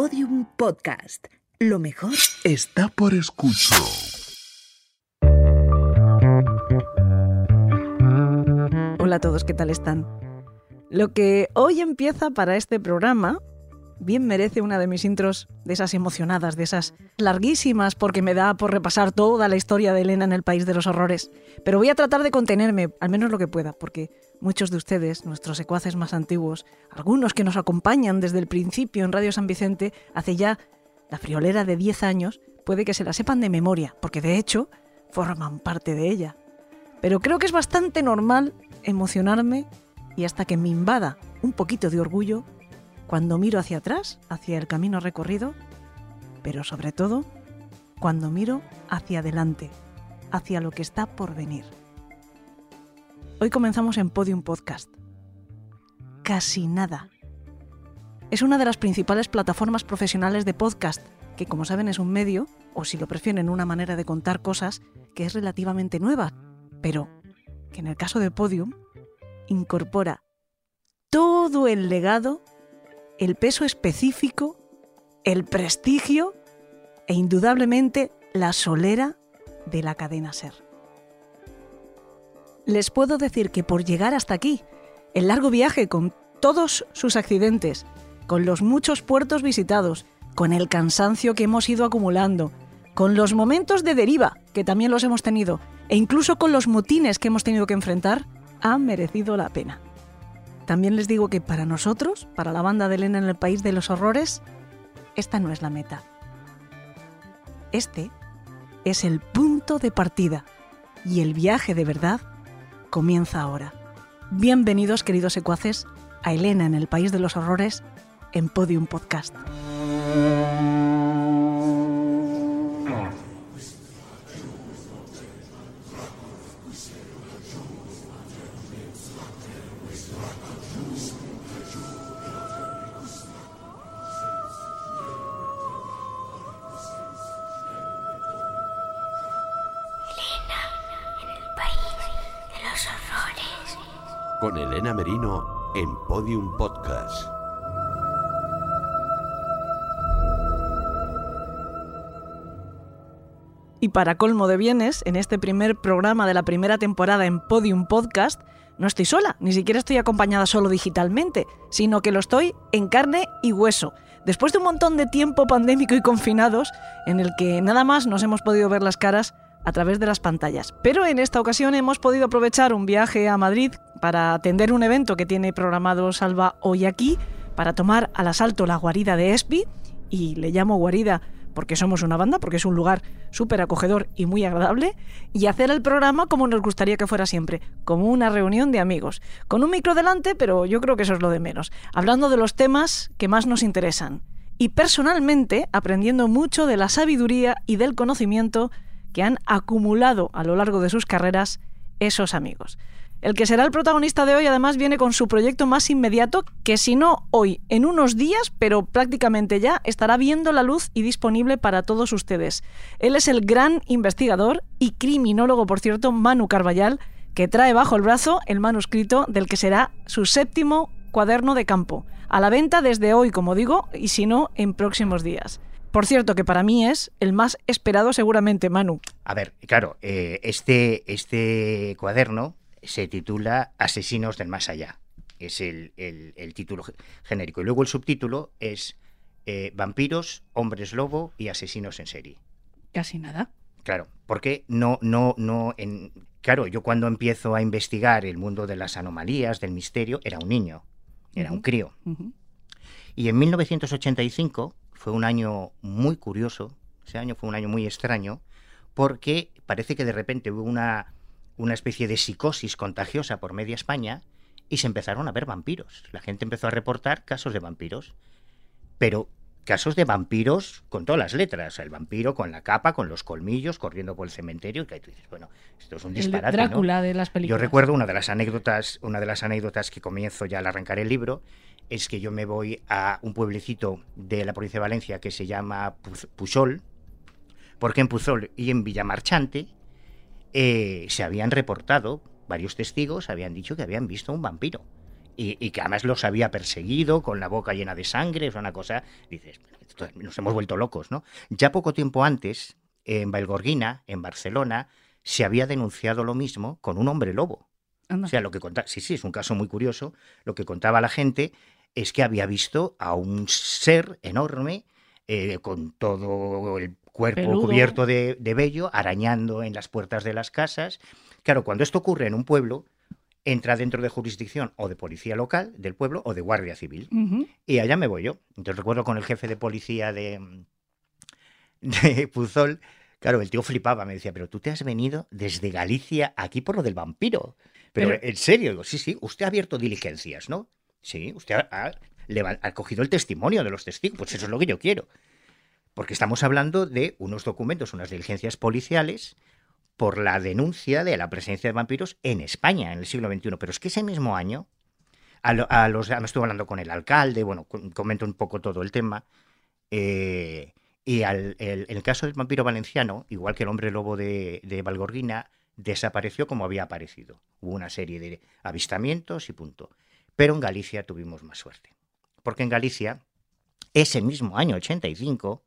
Podium Podcast. Lo mejor está por escuchar. Hola a todos, ¿qué tal están? Lo que hoy empieza para este programa bien merece una de mis intros de esas emocionadas, de esas larguísimas, porque me da por repasar toda la historia de Elena en el País de los Horrores. Pero voy a tratar de contenerme, al menos lo que pueda, porque muchos de ustedes, nuestros secuaces más antiguos, algunos que nos acompañan desde el principio en Radio San Vicente, hace ya la friolera de 10 años, puede que se la sepan de memoria, porque de hecho forman parte de ella. Pero creo que es bastante normal emocionarme y hasta que me invada un poquito de orgullo cuando miro hacia atrás, hacia el camino recorrido, pero sobre todo cuando miro hacia adelante, hacia lo que está por venir. Hoy comenzamos en Podium Podcast. Casi nada. Es una de las principales plataformas profesionales de podcast, que como saben es un medio, o si lo prefieren una manera de contar cosas, que es relativamente nueva, pero que en el caso de Podium incorpora todo el legado el peso específico, el prestigio e indudablemente la solera de la cadena Ser. Les puedo decir que por llegar hasta aquí, el largo viaje con todos sus accidentes, con los muchos puertos visitados, con el cansancio que hemos ido acumulando, con los momentos de deriva, que también los hemos tenido, e incluso con los motines que hemos tenido que enfrentar, ha merecido la pena. También les digo que para nosotros, para la banda de Elena en el País de los Horrores, esta no es la meta. Este es el punto de partida y el viaje de verdad comienza ahora. Bienvenidos, queridos secuaces, a Elena en el País de los Horrores en Podium Podcast. Con Elena Merino en Podium Podcast. Y para colmo de bienes, en este primer programa de la primera temporada en Podium Podcast, no estoy sola, ni siquiera estoy acompañada solo digitalmente, sino que lo estoy en carne y hueso. Después de un montón de tiempo pandémico y confinados, en el que nada más nos hemos podido ver las caras a través de las pantallas. Pero en esta ocasión hemos podido aprovechar un viaje a Madrid para atender un evento que tiene programado Salva hoy aquí, para tomar al asalto la guarida de Espi, y le llamo guarida porque somos una banda, porque es un lugar súper acogedor y muy agradable, y hacer el programa como nos gustaría que fuera siempre, como una reunión de amigos, con un micro delante, pero yo creo que eso es lo de menos, hablando de los temas que más nos interesan, y personalmente aprendiendo mucho de la sabiduría y del conocimiento que han acumulado a lo largo de sus carreras esos amigos. El que será el protagonista de hoy además viene con su proyecto más inmediato que si no hoy, en unos días, pero prácticamente ya, estará viendo la luz y disponible para todos ustedes. Él es el gran investigador y criminólogo, por cierto, Manu Carballal, que trae bajo el brazo el manuscrito del que será su séptimo cuaderno de campo, a la venta desde hoy, como digo, y si no, en próximos días. Por cierto, que para mí es el más esperado seguramente, Manu. A ver, claro, eh, este, este cuaderno se titula Asesinos del Más Allá. Es el, título genérico. Y luego el subtítulo es eh, Vampiros, Hombres Lobo y Asesinos en Serie. Casi nada. Claro, porque no, no, no, en, claro, yo cuando empiezo a investigar el mundo de las anomalías, del misterio, era un niño, era un crío. Y en 1985 fue un año muy curioso, ese año fue un año muy extraño, porque parece que de repente hubo una, una especie de psicosis contagiosa por media España y se empezaron a ver vampiros. La gente empezó a reportar casos de vampiros, pero casos de vampiros con todas las letras, el vampiro con la capa, con los colmillos, corriendo por el cementerio, que tú dices, bueno, esto es un disparate. Drácula de las películas. Yo recuerdo una de las anécdotas, una de las anécdotas que comienzo ya al arrancar el libro, es que yo me voy a un pueblecito de la provincia de Valencia que se llama Pusol, porque en Puzol y en Villamarchante eh, se habían reportado, varios testigos habían dicho que habían visto un vampiro. y, y que además los había perseguido con la boca llena de sangre, es una cosa, dices, nos hemos vuelto locos, ¿no? Ya poco tiempo antes, en Valgorguina, en Barcelona, se había denunciado lo mismo con un hombre lobo. Anda. O sea, lo que contaba, sí, sí, es un caso muy curioso. Lo que contaba la gente es que había visto a un ser enorme eh, con todo el cuerpo Peludo. cubierto de, de vello, arañando en las puertas de las casas. Claro, cuando esto ocurre en un pueblo, entra dentro de jurisdicción o de policía local del pueblo o de guardia civil. Y allá me voy yo. Entonces recuerdo con el jefe de policía de, de Puzol, claro, el tío flipaba, me decía, pero tú te has venido desde Galicia aquí por lo del vampiro. Pero, Pero- en serio, digo, sí, sí, usted ha abierto diligencias, ¿no? Sí, usted ha, ha cogido el testimonio de los testigos, pues eso es lo que yo quiero. Porque estamos hablando de unos documentos, unas diligencias policiales por la denuncia de la presencia de vampiros en España en el siglo XXI. Pero es que ese mismo año, a, lo- a los, me estuve hablando con el alcalde, bueno, com- comento un poco todo el tema. eh, y al, el, el caso del vampiro valenciano, igual que el hombre lobo de, de Valgorguina, desapareció como había aparecido. Hubo una serie de avistamientos y punto. Pero en Galicia tuvimos más suerte. Porque en Galicia, ese mismo año 85,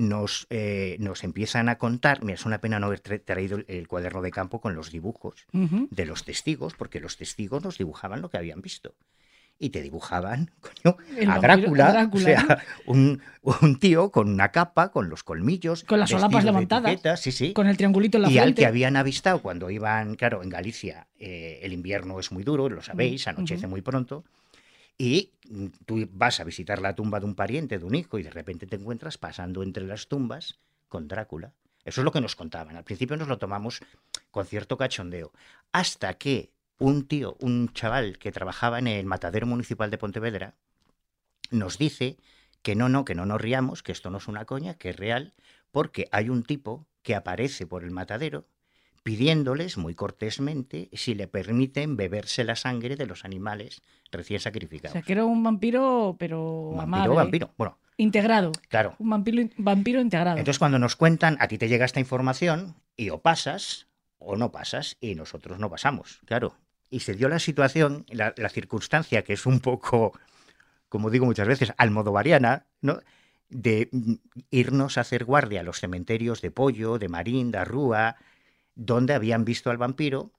nos, eh, nos empiezan a contar, mira, es una pena no haber tra- traído el, el cuaderno de campo con los dibujos de los testigos, porque los testigos nos dibujaban lo que habían visto. Y te dibujaban, coño, a Drácula, a Drácula, o sea, un, un tío con una capa, con los colmillos, Con las solapas levantadas, etiqueta, sí, sí. Con el triangulito en la Y al que habían avistado cuando iban, claro, en Galicia eh, el invierno es muy duro, lo sabéis, anochece muy pronto, y tú vas a visitar la tumba de un pariente, de un hijo, y de repente te encuentras pasando entre las tumbas con Drácula. Eso es lo que nos contaban. Al principio nos lo tomamos con cierto cachondeo. Hasta que un tío, un chaval que trabajaba en el matadero municipal de Pontevedra, nos dice que no, no, que no nos riamos, que esto no es una coña, que es real, porque hay un tipo que aparece por el matadero pidiéndoles muy cortésmente si le permiten beberse la sangre de los animales recién O sacrificados. sea, que era un vampiro, pero vampiro, amable. vampiro. Bueno, Integrado. claro. Un vampiro, vampiro integrado. Entonces cuando nos cuentan, a ti te llega esta información y o pasas o no pasas y nosotros no pasamos, claro. Y se dio la situación, la, la circunstancia que es un poco, como digo muchas veces, almodovariana, ¿no? De mm, irnos a hacer guardia a los cementerios de Pollo, de Marín, de Arrúa, donde habían visto al vampiro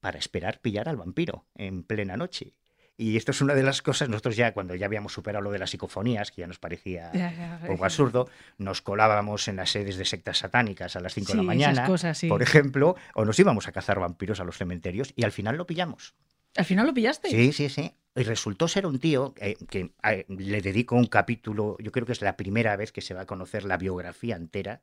para esperar pillar al vampiro en plena noche. Y esto es una de las cosas, nosotros ya cuando ya habíamos superado lo de las psicofonías, que ya nos parecía un poco absurdo, nos colábamos en las sedes de sectas satánicas a las 5 de la mañana, esas cosas, sí. por ejemplo, o nos íbamos a cazar vampiros a los cementerios y al final lo pillamos. ¿Al final lo pillaste? Sí, sí, sí. Y resultó ser un tío eh, que eh, le dedico un capítulo, yo creo que es la primera vez que se va a conocer la biografía entera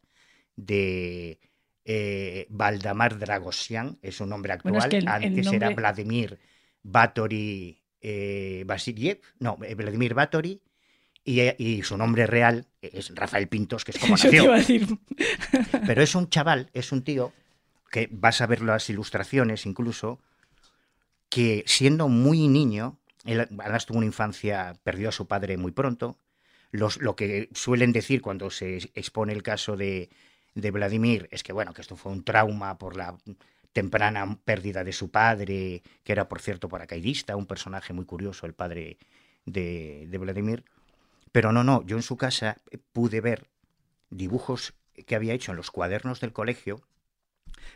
de eh, Valdemar Dragosian, es un nombre actual, Bueno, es que el- el antes era Vladimir Batory eh, Vasiliev, no, eh, Vladimir Batory, y, y su nombre real es Rafael Pintos, que es como nació. Pero es un chaval, es un tío que vas a ver las ilustraciones incluso, que siendo muy niño, él además tuvo una infancia, perdió a su padre muy pronto. Los, lo que suelen decir cuando se expone el caso de, de Vladimir es que, bueno, que esto fue un trauma por la temprana pérdida de su padre, que era, por cierto, paracaidista, un personaje muy curioso, el padre de, de Vladimir. Pero no, no, yo en su casa pude ver dibujos que había hecho en los cuadernos del colegio,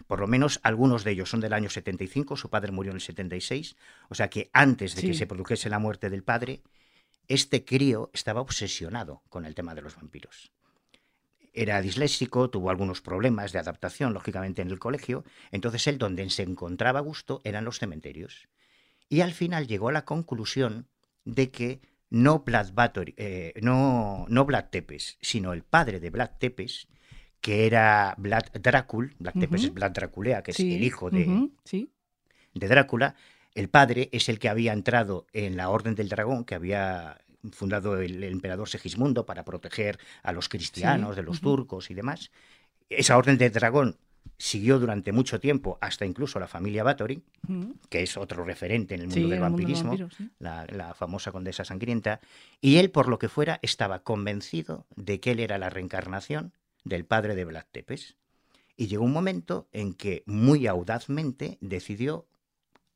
por lo menos algunos de ellos son del año 75, su padre murió en el 76, o sea que antes de que se produjese la muerte del padre, este crío estaba obsesionado con el tema de los vampiros. Era disléxico, tuvo algunos problemas de adaptación, lógicamente, en el colegio, entonces él donde se encontraba gusto eran los cementerios. Y al final llegó a la conclusión de que no Vlad, Batory, eh, no, no Vlad Tepes, sino el padre de Vlad Tepes, que era Vlad Drácul, Vlad Tepes es Vlad Draculea, que Sí, es el hijo de, sí. de Drácula, el padre es el que había entrado en la Orden del Dragón, que había fundado el, el emperador Segismundo para proteger a los cristianos de los turcos y demás. Esa Orden del Dragón siguió durante mucho tiempo, hasta incluso la familia Báthory, ujú. que es otro referente en el mundo Sí, del el mundo del vampirismo, sí. la, la famosa condesa sangrienta, y él, por lo que fuera, estaba convencido de que él era la reencarnación del padre de Vlad Tepes. Y llegó un momento en que muy audazmente decidió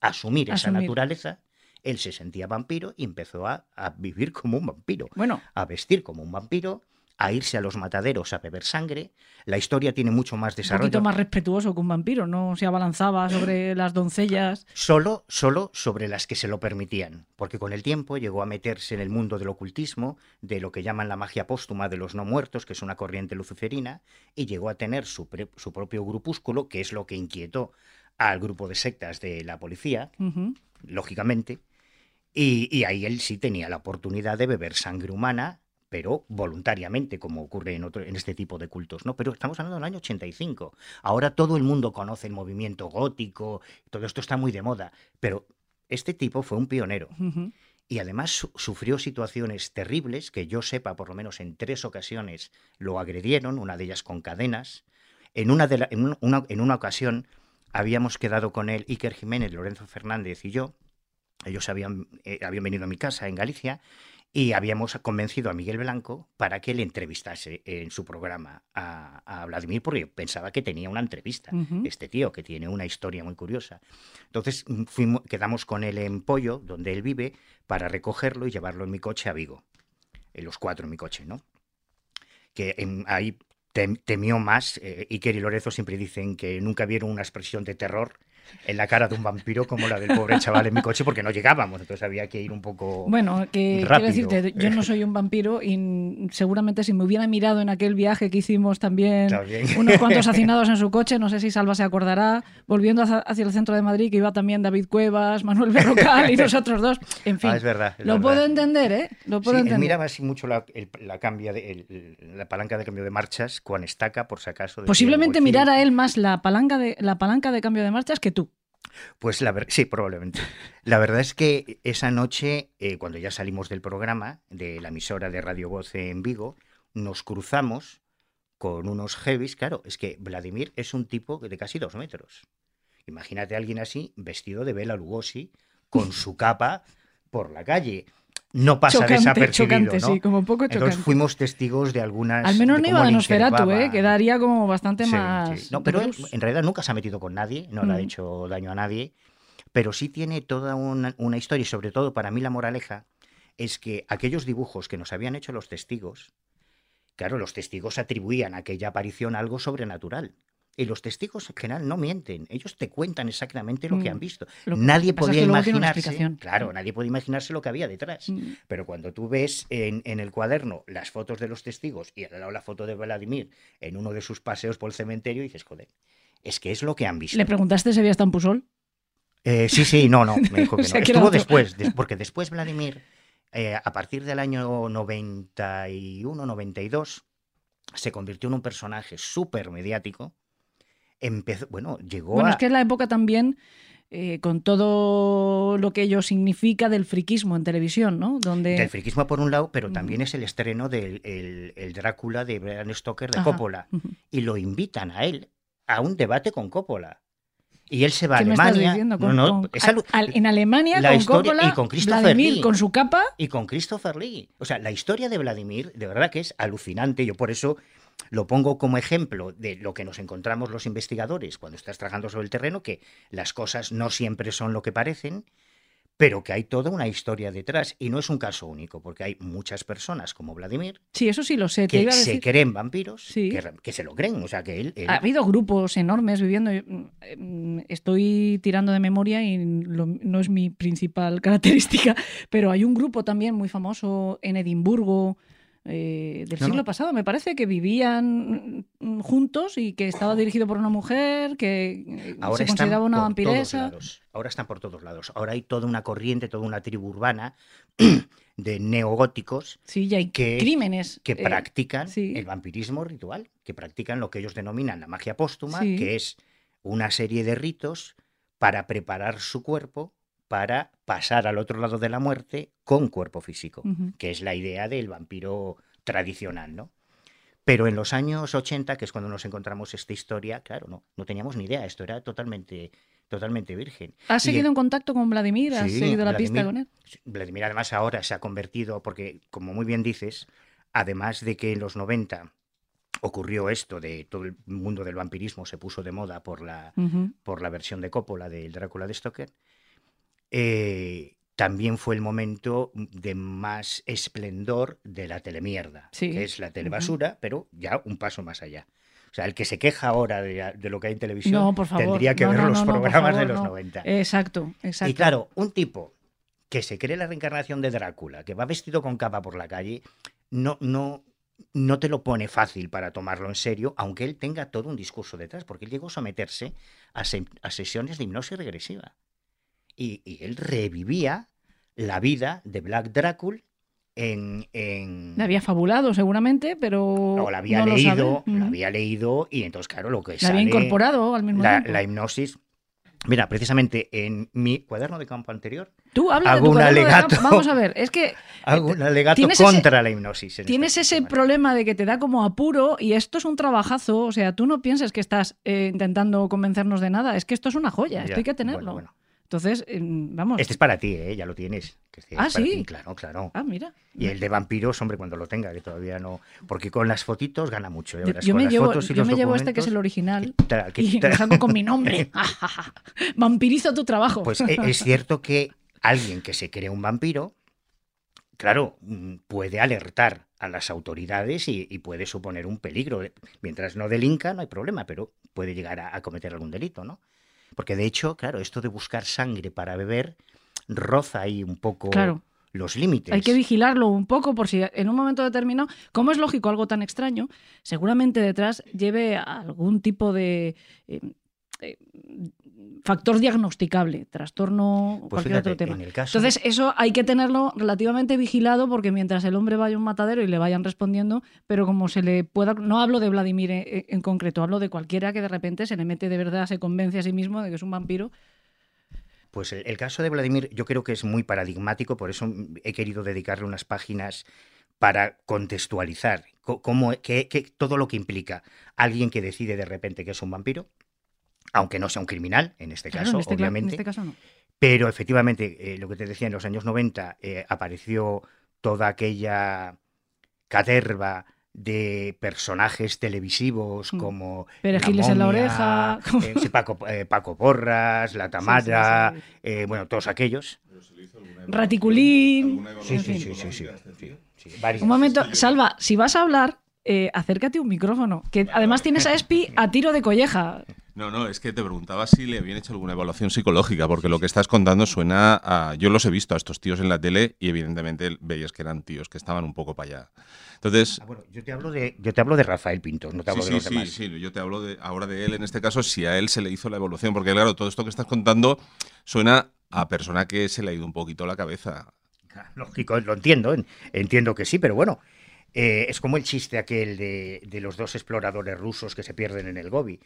asumir esa naturaleza Él se sentía vampiro y empezó a, a vivir como un vampiro, Bueno, a vestir como un vampiro, a irse a los mataderos a beber sangre. La historia tiene mucho más un desarrollo. poquito más respetuoso que un vampiro, no se abalanzaba sobre las doncellas. Solo, solo sobre las que se lo permitían, porque con el tiempo llegó a meterse en el mundo del ocultismo, de lo que llaman la magia póstuma de los no muertos, que es una corriente luciferina, y llegó a tener su, pre- su propio grupúsculo, que es lo que inquietó al grupo de sectas de la policía, lógicamente, y, y ahí él sí tenía la oportunidad de beber sangre humana, pero voluntariamente, como ocurre en, otro, en este tipo de cultos, ¿no? Pero estamos hablando del año 85. Ahora todo el mundo conoce el movimiento gótico, todo esto está muy de moda, pero este tipo fue un pionero y además su- sufrió situaciones terribles, que yo sepa, por lo menos en tres ocasiones lo agredieron, una de ellas con cadenas. En una, de la- en un- una, en una ocasión habíamos quedado con él, Iker Jiménez, Lorenzo Fernández y yo. Ellos habían, eh, habían venido a mi casa en Galicia y habíamos convencido a Miguel Blanco para que le entrevistase en su programa a, a Vladimir, porque pensaba que tenía una entrevista este tío, que tiene una historia muy curiosa. Entonces mm, fuimos, quedamos con él en Pollo, donde él vive, para recogerlo y llevarlo en mi coche a Vigo. En los cuatro en mi coche, ¿no? Que en- ahí tem- temió más. eh, Iker y Lorenzo siempre dicen que nunca vieron una expresión de terror en la cara de un vampiro como la del pobre chaval en mi coche, porque no llegábamos, entonces había que ir un poco... Bueno, que rápido. quiero decirte, yo no soy un vampiro y seguramente si me hubiera mirado en aquel viaje que hicimos también, También. unos cuantos hacinados en su coche, no sé si Salva se acordará, volviendo hacia, el centro de Madrid, que iba también David Cuevas, Manuel Berrocal y nosotros dos. En fin, Ah, es verdad. es lo verdad. puedo entender, ¿eh? Lo puedo Sí, él entender. miraba así mucho la, el- la cambia de, el- la palanca de cambio de marchas con estaca, por si acaso. de Posiblemente mirara él más la palanca de, la palanca de cambio de marchas que tú. Pues la verdad, sí, probablemente. La verdad es que esa noche, eh, cuando ya salimos del programa, de la emisora de Radio Voz en Vigo, nos cruzamos con unos heavies. Claro, es que Vladimir es un tipo de casi dos metros. Imagínate a alguien así, vestido de Bela Lugosi, con su capa por la calle. No pasa chocante, desapercibido, chocante, ¿no? sí, como un poco chocante. Entonces fuimos testigos de algunas. Al menos no iba le Nosferatu, ¿eh? Quedaría como bastante Sí, más... sí. No, pero en realidad nunca se ha metido con nadie, no le ha Mm. hecho daño a nadie, pero sí tiene toda una, una historia y sobre todo para mí la moraleja es que aquellos dibujos que nos habían hecho los testigos, claro, los testigos atribuían a aquella aparición a algo sobrenatural. Y los testigos en general no mienten, ellos te cuentan exactamente lo que Mm. han visto. Lo que nadie podía imaginarse, claro, nadie puede imaginarse lo que había detrás. Mm. Pero cuando tú ves en, en el cuaderno las fotos de los testigos y al lado la foto de Vladimir en uno de sus paseos por el cementerio, dices, joder, es que es lo que han visto. ¿Le preguntaste si había estado en Pusol? Eh, sí, sí, no, no, me dijo que O sea, no. que era Estuvo después, des- porque después Vladimir, eh, a partir del año 91, 92, se convirtió en un personaje súper mediático. Empezó, bueno, llegó Bueno, a... es que es la época también eh, con todo lo que ello significa del friquismo en televisión, ¿no? Donde... Del friquismo por un lado, pero Ujú. también es el estreno del el, el Drácula de Bram Stoker de Ajá. Coppola. Y lo invitan a él a un debate con Coppola. Y él se va a ¿Qué me estás Alemania. No, Con- no, con- es alu- al- en Alemania, la con historia- Coppola, y con Christopher Vladimir Lee. con su capa. y con Christopher Lee. O sea, la historia de Vladimir, de verdad que es alucinante. Yo por eso lo pongo como ejemplo de lo que nos encontramos los investigadores cuando estás trabajando sobre el terreno, que las cosas no siempre son lo que parecen, pero que hay toda una historia detrás. Y no es un caso único, porque hay muchas personas como Vladimir Sí, eso sí lo sé. Te que iba a se creen vampiros, Sí. que, que se lo creen. O sea, que él... él- Ha habido grupos enormes viviendo. mm, Estoy tirando de memoria y lo- no es mi principal característica, pero hay un grupo también muy famoso en Edimburgo eh, del No, siglo no. pasado, me parece, que vivían juntos y que estaba dirigido por una mujer que eh, Ahora se consideraba una por vampiresa. todos lados. Ahora están por todos lados. Ahora hay toda una corriente, toda una tribu urbana de neogóticos Sí, y hay que- crímenes. que eh, practican sí. el vampirismo ritual, que practican lo que ellos denominan la magia póstuma, Sí. que es una serie de ritos para preparar su cuerpo para pasar al otro lado de la muerte con cuerpo físico, que es la idea del vampiro tradicional, ¿no? Pero en los años 80, que es cuando nos encontramos esta historia, claro, no, no teníamos ni idea, esto era totalmente, totalmente virgen. ¿Has Y seguido en contacto con Vladimir? ¿Has Sí, seguido la pista con él? Vladimir además ahora se ha convertido, porque como muy bien dices, además de que en los 90 ocurrió esto de todo el mundo del vampirismo se puso de moda por la, por la versión de Coppola del Drácula de Stoker, eh, también fue el momento de más esplendor de la telemierda, Sí. que es la telebasura, pero ya un paso más allá. O sea, el que se queja ahora de, de lo que hay en televisión No, por favor. tendría que No, ver no, los programas de los no. 90. Exacto, exacto. Y claro, un tipo que se cree la reencarnación de Drácula, que va vestido con capa por la calle, no, no, no te lo pone fácil para tomarlo en serio, aunque él tenga todo un discurso detrás, porque él llegó a someterse a, se- a sesiones de hipnosis regresiva. Y, y él revivía la vida de Black Drácula en... en La había fabulado seguramente, pero no, la había no lo leído, la Ujú. había leído y entonces, claro, lo que La había incorporado al mismo la, tiempo. la hipnosis... Mira, precisamente en mi cuaderno de campo anterior Tú habla de hago tu un de alegato. campo. Vamos a ver, es que hago un alegato ¿Tienes ese- contra la hipnosis. en tienes este ese problema de que te da como apuro y esto es un trabajazo. O sea, tú no pienses que estás eh, intentando convencernos de nada. Es que esto es una joya, esto Ya, hay que tenerlo. bueno, bueno. Entonces, eh, vamos. Este es para ti, ¿eh? ya lo tienes. este Ah, ¿sí? ti, Claro, claro. Ah, mira. Y el de vampiros, hombre, cuando lo tenga, que todavía no. Porque con las fotitos gana mucho. ya Yo, me las llevo, fotos y yo los me llevo este que es el original y lo saco con mi nombre. Vampirizo tu trabajo. Pues e- es cierto que alguien que se cree un vampiro, claro, mm, puede alertar a las autoridades y, y puede suponer un peligro. Mientras no delinca, no hay problema, pero puede llegar a, a cometer algún delito, ¿no? Porque de hecho, claro, esto de buscar sangre para beber roza ahí un poco Claro. los límites. Hay que vigilarlo un poco por si en un momento determinado, como es lógico algo tan extraño, seguramente detrás lleve algún tipo de eh, eh, factor diagnosticable, trastorno Pues cualquier fíjate, otro tema. en el caso- Entonces, eso hay que tenerlo relativamente vigilado porque mientras el hombre vaya a un matadero y le vayan respondiendo, pero como se le pueda. No hablo de Vladimir en, en concreto, hablo de cualquiera que de repente se le mete de verdad, se convence a sí mismo de que es un vampiro. Pues el, el caso de Vladimir yo creo que es muy paradigmático, por eso he querido dedicarle unas páginas para contextualizar co- cómo, qué- qué- todo lo que implica alguien que decide de repente que es un vampiro, aunque no sea un criminal, en este Claro, caso, en, este, cla- en obviamente, este caso no. pero efectivamente, eh, lo que te decía, en los años 90 eh, apareció toda aquella caterva de personajes televisivos Mm. como Perejiles en la oreja. eh, sí, Paco, eh, Paco Porras, La Tamara, eh, bueno, todos aquellos. Raticulín. Sí, sí, sí, sí, sí, sí, sí, varias. Un momento, Salva, si vas a hablar, eh, acércate a un micrófono. Que además tienes a Espi a tiro de colleja. No, no, es que te preguntaba si le habían hecho alguna evaluación psicológica, porque lo que estás contando suena a... Yo los he visto a estos tíos en la tele y evidentemente veías que eran tíos que estaban un poco para allá. Entonces, Ah, bueno, yo te hablo de, yo te hablo de Rafael Pintos, no te hablo sí, de los sí, sí, demás. sí, yo te hablo de, ahora de él en este caso, si a él se le hizo la evaluación, porque claro, todo esto que estás contando suena a persona que se le ha ido un poquito la cabeza. Lógico, lo entiendo, en- entiendo que sí, pero bueno, eh, es como el chiste aquel de, de los dos exploradores rusos que se pierden en el Gobi.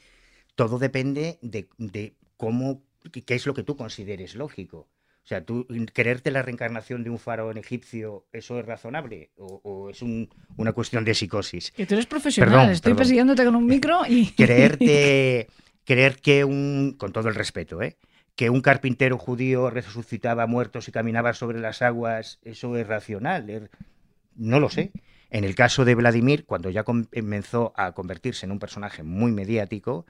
Todo depende de, de cómo, qué es lo que tú consideres lógico. O sea, tú creerte la reencarnación de un faraón egipcio, ¿eso es razonable? ¿O, o es un- una cuestión de psicosis? Que tú eres profesional, Perdón, estoy perdón. persiguiéndote con un micro y. creerte, creer que un, con todo el respeto, ¿eh? que un carpintero judío resucitaba muertos y caminaba sobre las aguas, eso es racional. No lo sé. En el caso de Vladimir, cuando ya com- comenzó a convertirse en un personaje muy mediático,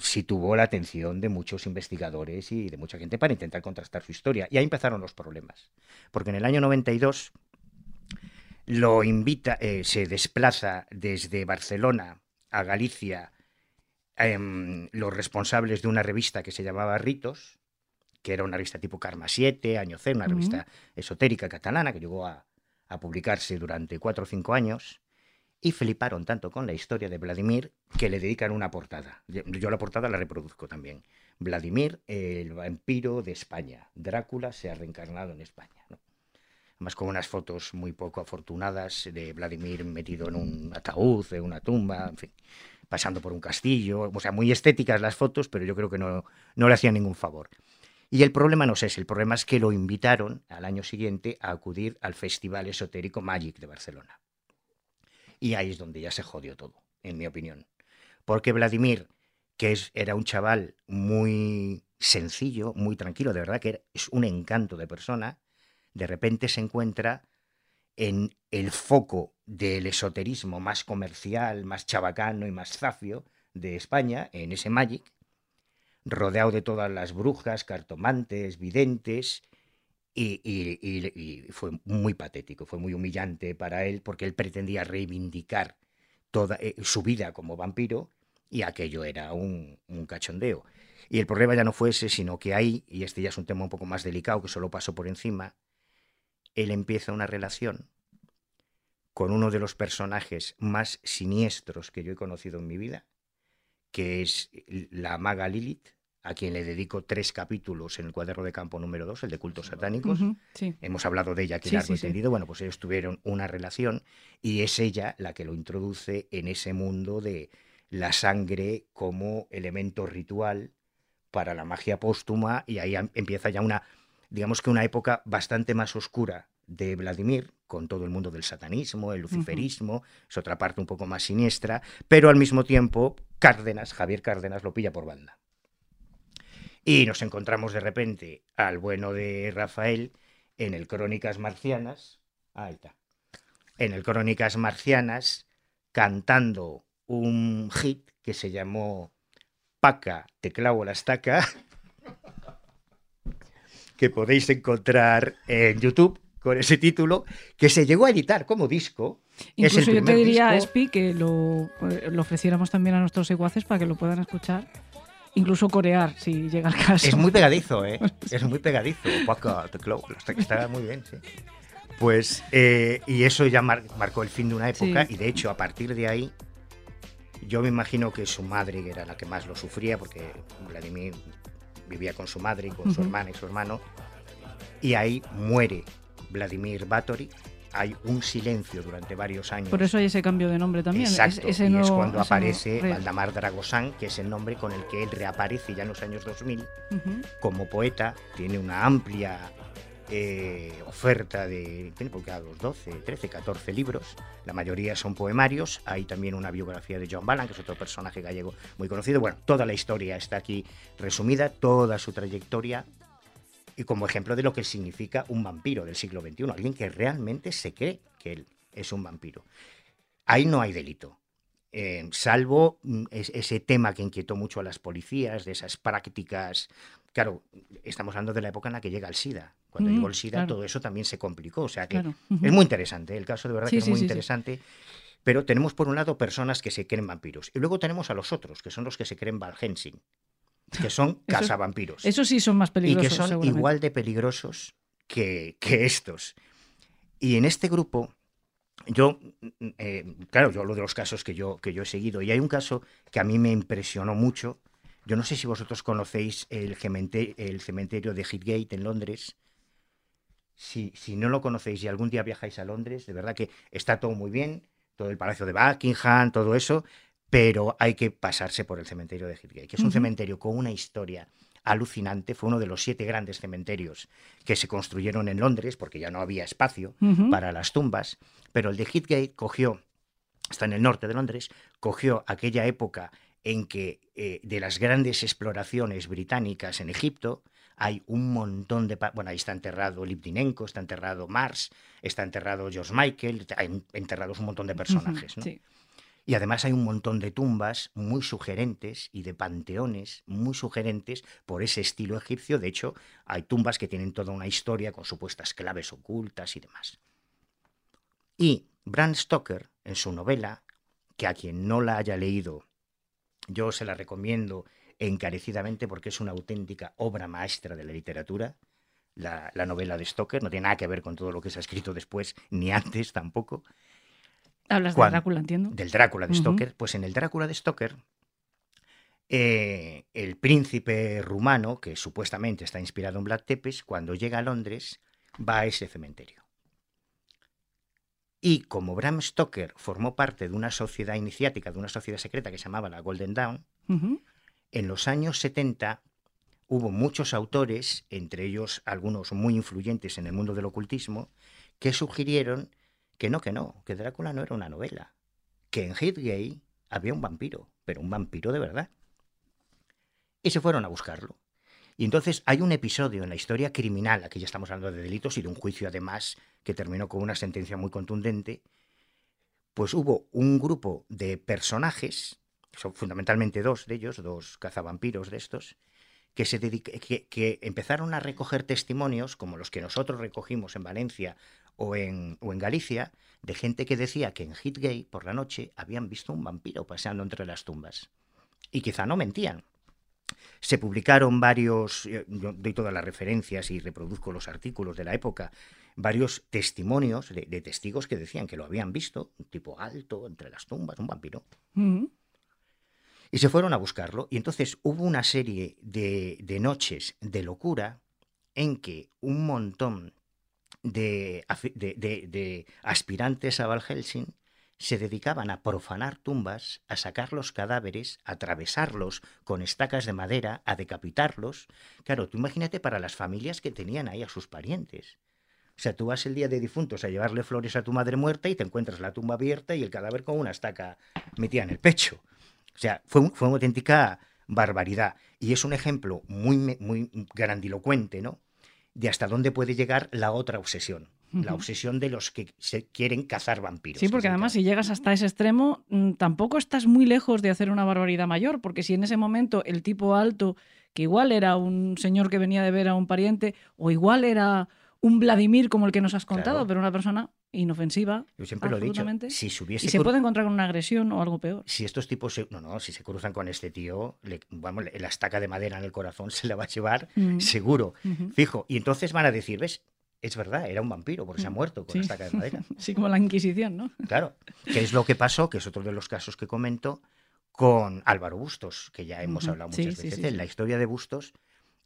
sí tuvo la atención de muchos investigadores y de mucha gente para intentar contrastar su historia. Y ahí empezaron los problemas. Porque en el año 92 lo invita, eh, se desplaza desde Barcelona a Galicia em, los responsables de una revista que se llamaba Ritos, que era una revista tipo Karma 7, Año C, una revista esotérica catalana que llegó a, a publicarse durante cuatro o cinco años, y fliparon tanto con la historia de Vladimir que le dedican una portada. Yo la portada la reproduzco también. Vladimir, el vampiro de España. Drácula se ha reencarnado en España. Además con unas fotos muy poco afortunadas de Vladimir metido en un ataúd, en una tumba, en fin, pasando por un castillo. O sea, muy estéticas las fotos, pero yo creo que no, no le hacían ningún favor. Y el problema no es ese, el problema es que lo invitaron al año siguiente a acudir al Festival Esotérico Magic de Barcelona. Y ahí es donde ya se jodió todo, en mi opinión. Porque Vladimir, que es, era un chaval muy sencillo, muy tranquilo, de verdad que es un encanto de persona, de repente se encuentra en el foco del esoterismo más comercial, más chabacano y más zafio de España, en ese Magic, rodeado de todas las brujas, cartomantes, videntes, Y, y- y- y fue muy patético, fue muy humillante para él porque él pretendía reivindicar toda eh, su vida como vampiro y aquello era un, un cachondeo. Y el problema ya no fue ese, sino que ahí, y este ya es un tema un poco más delicado que solo pasó por encima, él empieza una relación con uno de los personajes más siniestros que yo he conocido en mi vida, que es la maga Lilith, a quien le dedico tres capítulos en el cuaderno de campo número dos, el de cultos satánicos. Sí. Hemos hablado de ella aquí Sí, largo sí, y sí. tendido. Bueno, pues ellos tuvieron una relación y es ella la que lo introduce en ese mundo de la sangre como elemento ritual para la magia póstuma y ahí empieza ya una, digamos que una época bastante más oscura de Vladimir, con todo el mundo del satanismo, el luciferismo, es otra parte un poco más siniestra, pero al mismo tiempo Cárdenas, Javier Cárdenas lo pilla por banda. Y nos encontramos de repente al bueno de Rafael en el Crónicas Marcianas. Ahí está. En el Crónicas Marcianas cantando un hit que se llamó Paca, te clavo la estaca, que podéis encontrar en YouTube con ese título, que se llegó a editar como disco. Es el Incluso yo te diría, disco- Espi, que lo, eh, lo ofreciéramos también a nuestros secuaces para que lo puedan escuchar. Incluso corear, si llega el caso. Es muy pegadizo, ¿eh? Es muy pegadizo. Está muy bien, sí. Pues, eh, y eso ya mar- marcó el fin de una época, Sí. y de hecho, a partir de ahí, yo me imagino que su madre era la que más lo sufría, porque Vladimir vivía con su madre y con su Ujú. hermana y su hermano, y ahí muere Vladimir Batory. Hay un silencio durante varios años. Por eso hay ese cambio de nombre también. es- Exacto, ese y es nuevo- cuando nuevo aparece rey. Valdemar Dragosán, que es el nombre con el que él reaparece ya en los años 2000 Ujú. como poeta, tiene una amplia eh, oferta de, tiene publicados 12, 13, 14 libros, la mayoría son poemarios, hay también una biografía de John Ballan, que es otro personaje gallego muy conocido, bueno, toda la historia está aquí resumida, toda su trayectoria, y como ejemplo de lo que significa un vampiro del siglo XXI, alguien que realmente se cree que él es un vampiro. Ahí no hay delito. eh, salvo mm, es- ese tema que inquietó mucho a las policías, de esas prácticas. Claro, estamos hablando de la época en la que llega el SIDA. Cuando Mm, llegó el SIDA, claro. todo eso también se complicó. O sea que Claro. Es muy interesante. El caso de verdad Sí, que es sí, muy sí, interesante. Pero tenemos por un lado personas que se creen vampiros. Y luego tenemos a los otros, que son los que se creen Valhensing, que son cazavampiros Eso sí son más y peligrosos. que son igual de peligrosos que, que estos. Y en este grupo, yo, eh, claro, yo hablo de los casos que yo, que yo he seguido, y hay un caso que a mí me impresionó mucho. Yo no sé si vosotros conocéis el, cemente- el cementerio de Hitgate en Londres. Si, si no lo conocéis y algún día viajáis a Londres, de verdad que está todo muy bien, todo el Palacio de Buckingham, todo eso, pero hay que pasarse por el cementerio de Hitgate, que es un cementerio con una historia alucinante. Fue uno de los siete grandes cementerios que se construyeron en Londres, porque ya no había espacio para las tumbas, pero el de Hitgate cogió, está en el norte de Londres, cogió aquella época en que eh, de las grandes exploraciones británicas en Egipto hay un montón de... Bueno, ahí está enterrado Lipdinenko, está enterrado Mars, está enterrado George Michael, hay enterrados un montón de personajes. ¿no? sí. Y además hay un montón de tumbas muy sugerentes y de panteones muy sugerentes por ese estilo egipcio. De hecho, hay tumbas que tienen toda una historia con supuestas claves ocultas y demás. Y Bram Stoker, en su novela, que a quien no la haya leído, yo se la recomiendo encarecidamente porque es una auténtica obra maestra de la literatura. La, la novela de Stoker no tiene nada que ver con todo lo que se ha escrito después, ni antes tampoco Hablas de Cuan- Drácula, entiendo. del Drácula de. Stoker, pues en el Drácula de Stoker, eh, el príncipe rumano, que supuestamente está inspirado en Vlad Tepes, cuando llega a Londres, va a ese cementerio. Y como Bram Stoker formó parte de una sociedad iniciática, de una sociedad secreta que se llamaba la Golden Dawn, en los años 70 hubo muchos autores, entre ellos algunos muy influyentes en el mundo del ocultismo, que sugirieron que no, que no, que Drácula no era una novela, que en Hitgate había un vampiro, pero un vampiro de verdad. Y se fueron a buscarlo. Y entonces hay un episodio en la historia criminal, aquí ya estamos hablando de delitos y de un juicio además que terminó con una sentencia muy contundente, pues hubo un grupo de personajes, son fundamentalmente dos de ellos, dos cazavampiros de estos, que, se que, que empezaron a recoger testimonios, como los que nosotros recogimos en Valencia o en, o en Galicia, de gente que decía que en Hitgate por la noche habían visto un vampiro paseando entre las tumbas. Y quizá no mentían. Se publicaron varios, eh, yo doy todas las referencias y reproduzco los artículos de la época, varios testimonios de, de testigos que decían que lo habían visto, un tipo alto entre las tumbas, un vampiro. Ujú. Y se fueron a buscarlo. Y entonces hubo una serie de, de noches de locura en que un montón de, aspirantes a Val Helsing se dedicaban a profanar tumbas, a sacar los cadáveres, a atravesarlos con estacas de madera, a decapitarlos. Claro, tú imagínate para las familias que tenían ahí a sus parientes. O sea, tú vas el día de difuntos a llevarle flores a tu madre muerta y te encuentras la tumba abierta y el cadáver con una estaca metida en el pecho. O sea, fue, fue una auténtica barbaridad. Y es un ejemplo muy, muy grandilocuente, ¿no? De hasta dónde puede llegar la otra obsesión. La obsesión de los que se quieren cazar vampiros. Sí, que porque además si llegas hasta ese extremo, mm, tampoco estás muy lejos de hacer una barbaridad mayor, porque si en ese momento el tipo alto, que igual era un señor que venía de ver a un pariente, o igual era un Vladimir como el que nos has contado, Claro. pero una persona inofensiva, Yo siempre lo he dicho. Si se y se puede encontrar con una agresión o algo peor. si estos tipos se, no no si se cruzan con este tío le- vamos la estaca de madera en el corazón se la va a llevar Mm. seguro fijo y entonces van a decir ves es verdad era un vampiro porque se ha muerto con sí. la estaca de madera Sí, como la Inquisición, ¿no? claro que es lo que pasó que es otro de los casos que comento con Álvaro Bustos que ya hemos hablado muchas sí, veces sí, sí. la historia de Bustos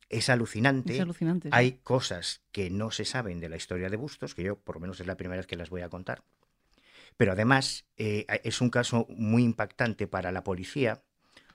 es alucinante Es alucinante. sí. hay cosas que no se saben de la historia de Bustos, que yo por lo menos es la primera vez que las voy a contar. Pero además eh, es un caso muy impactante para la policía,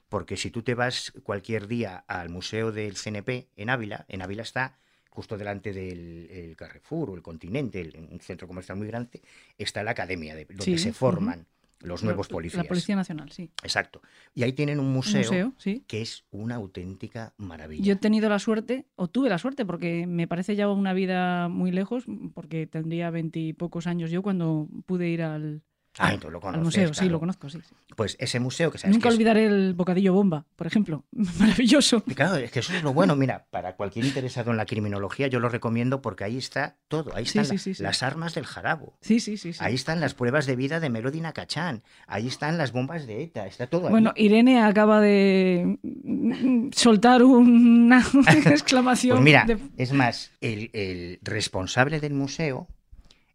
porque si tú te vas cualquier día al Museo del CNP en Ávila, en Ávila está justo delante del el Carrefour o el Continente, el- un centro comercial muy grande, está la academia de, donde Sí, se forman los nuevos policías. La Policía Nacional, sí. Exacto. Y ahí tienen un Un museo, museo, sí. que es una auténtica maravilla. Yo he tenido la suerte, o tuve la suerte, porque me parece ya una vida muy lejos, porque tendría veintipocos años yo cuando pude ir al, Ah, entonces lo al conoces, museo. Sí, lo conozco, sí. sí. Pues ese museo que sabes Nunca que es- olvidaré el bocadillo bomba, por ejemplo. Maravilloso. Y Claro, es que eso es lo bueno. Mira, para cualquier interesado en la criminología, yo lo recomiendo porque ahí está todo. Ahí están sí, sí, las armas del jarabo. Sí, sí, sí. sí. Ahí están las pruebas de vida de Melody Nakachan. Ahí están las bombas de ETA. Está todo ahí. Bueno, Irene acaba de mm, soltar una exclamación. pues mira, de- es más, el, el responsable del museo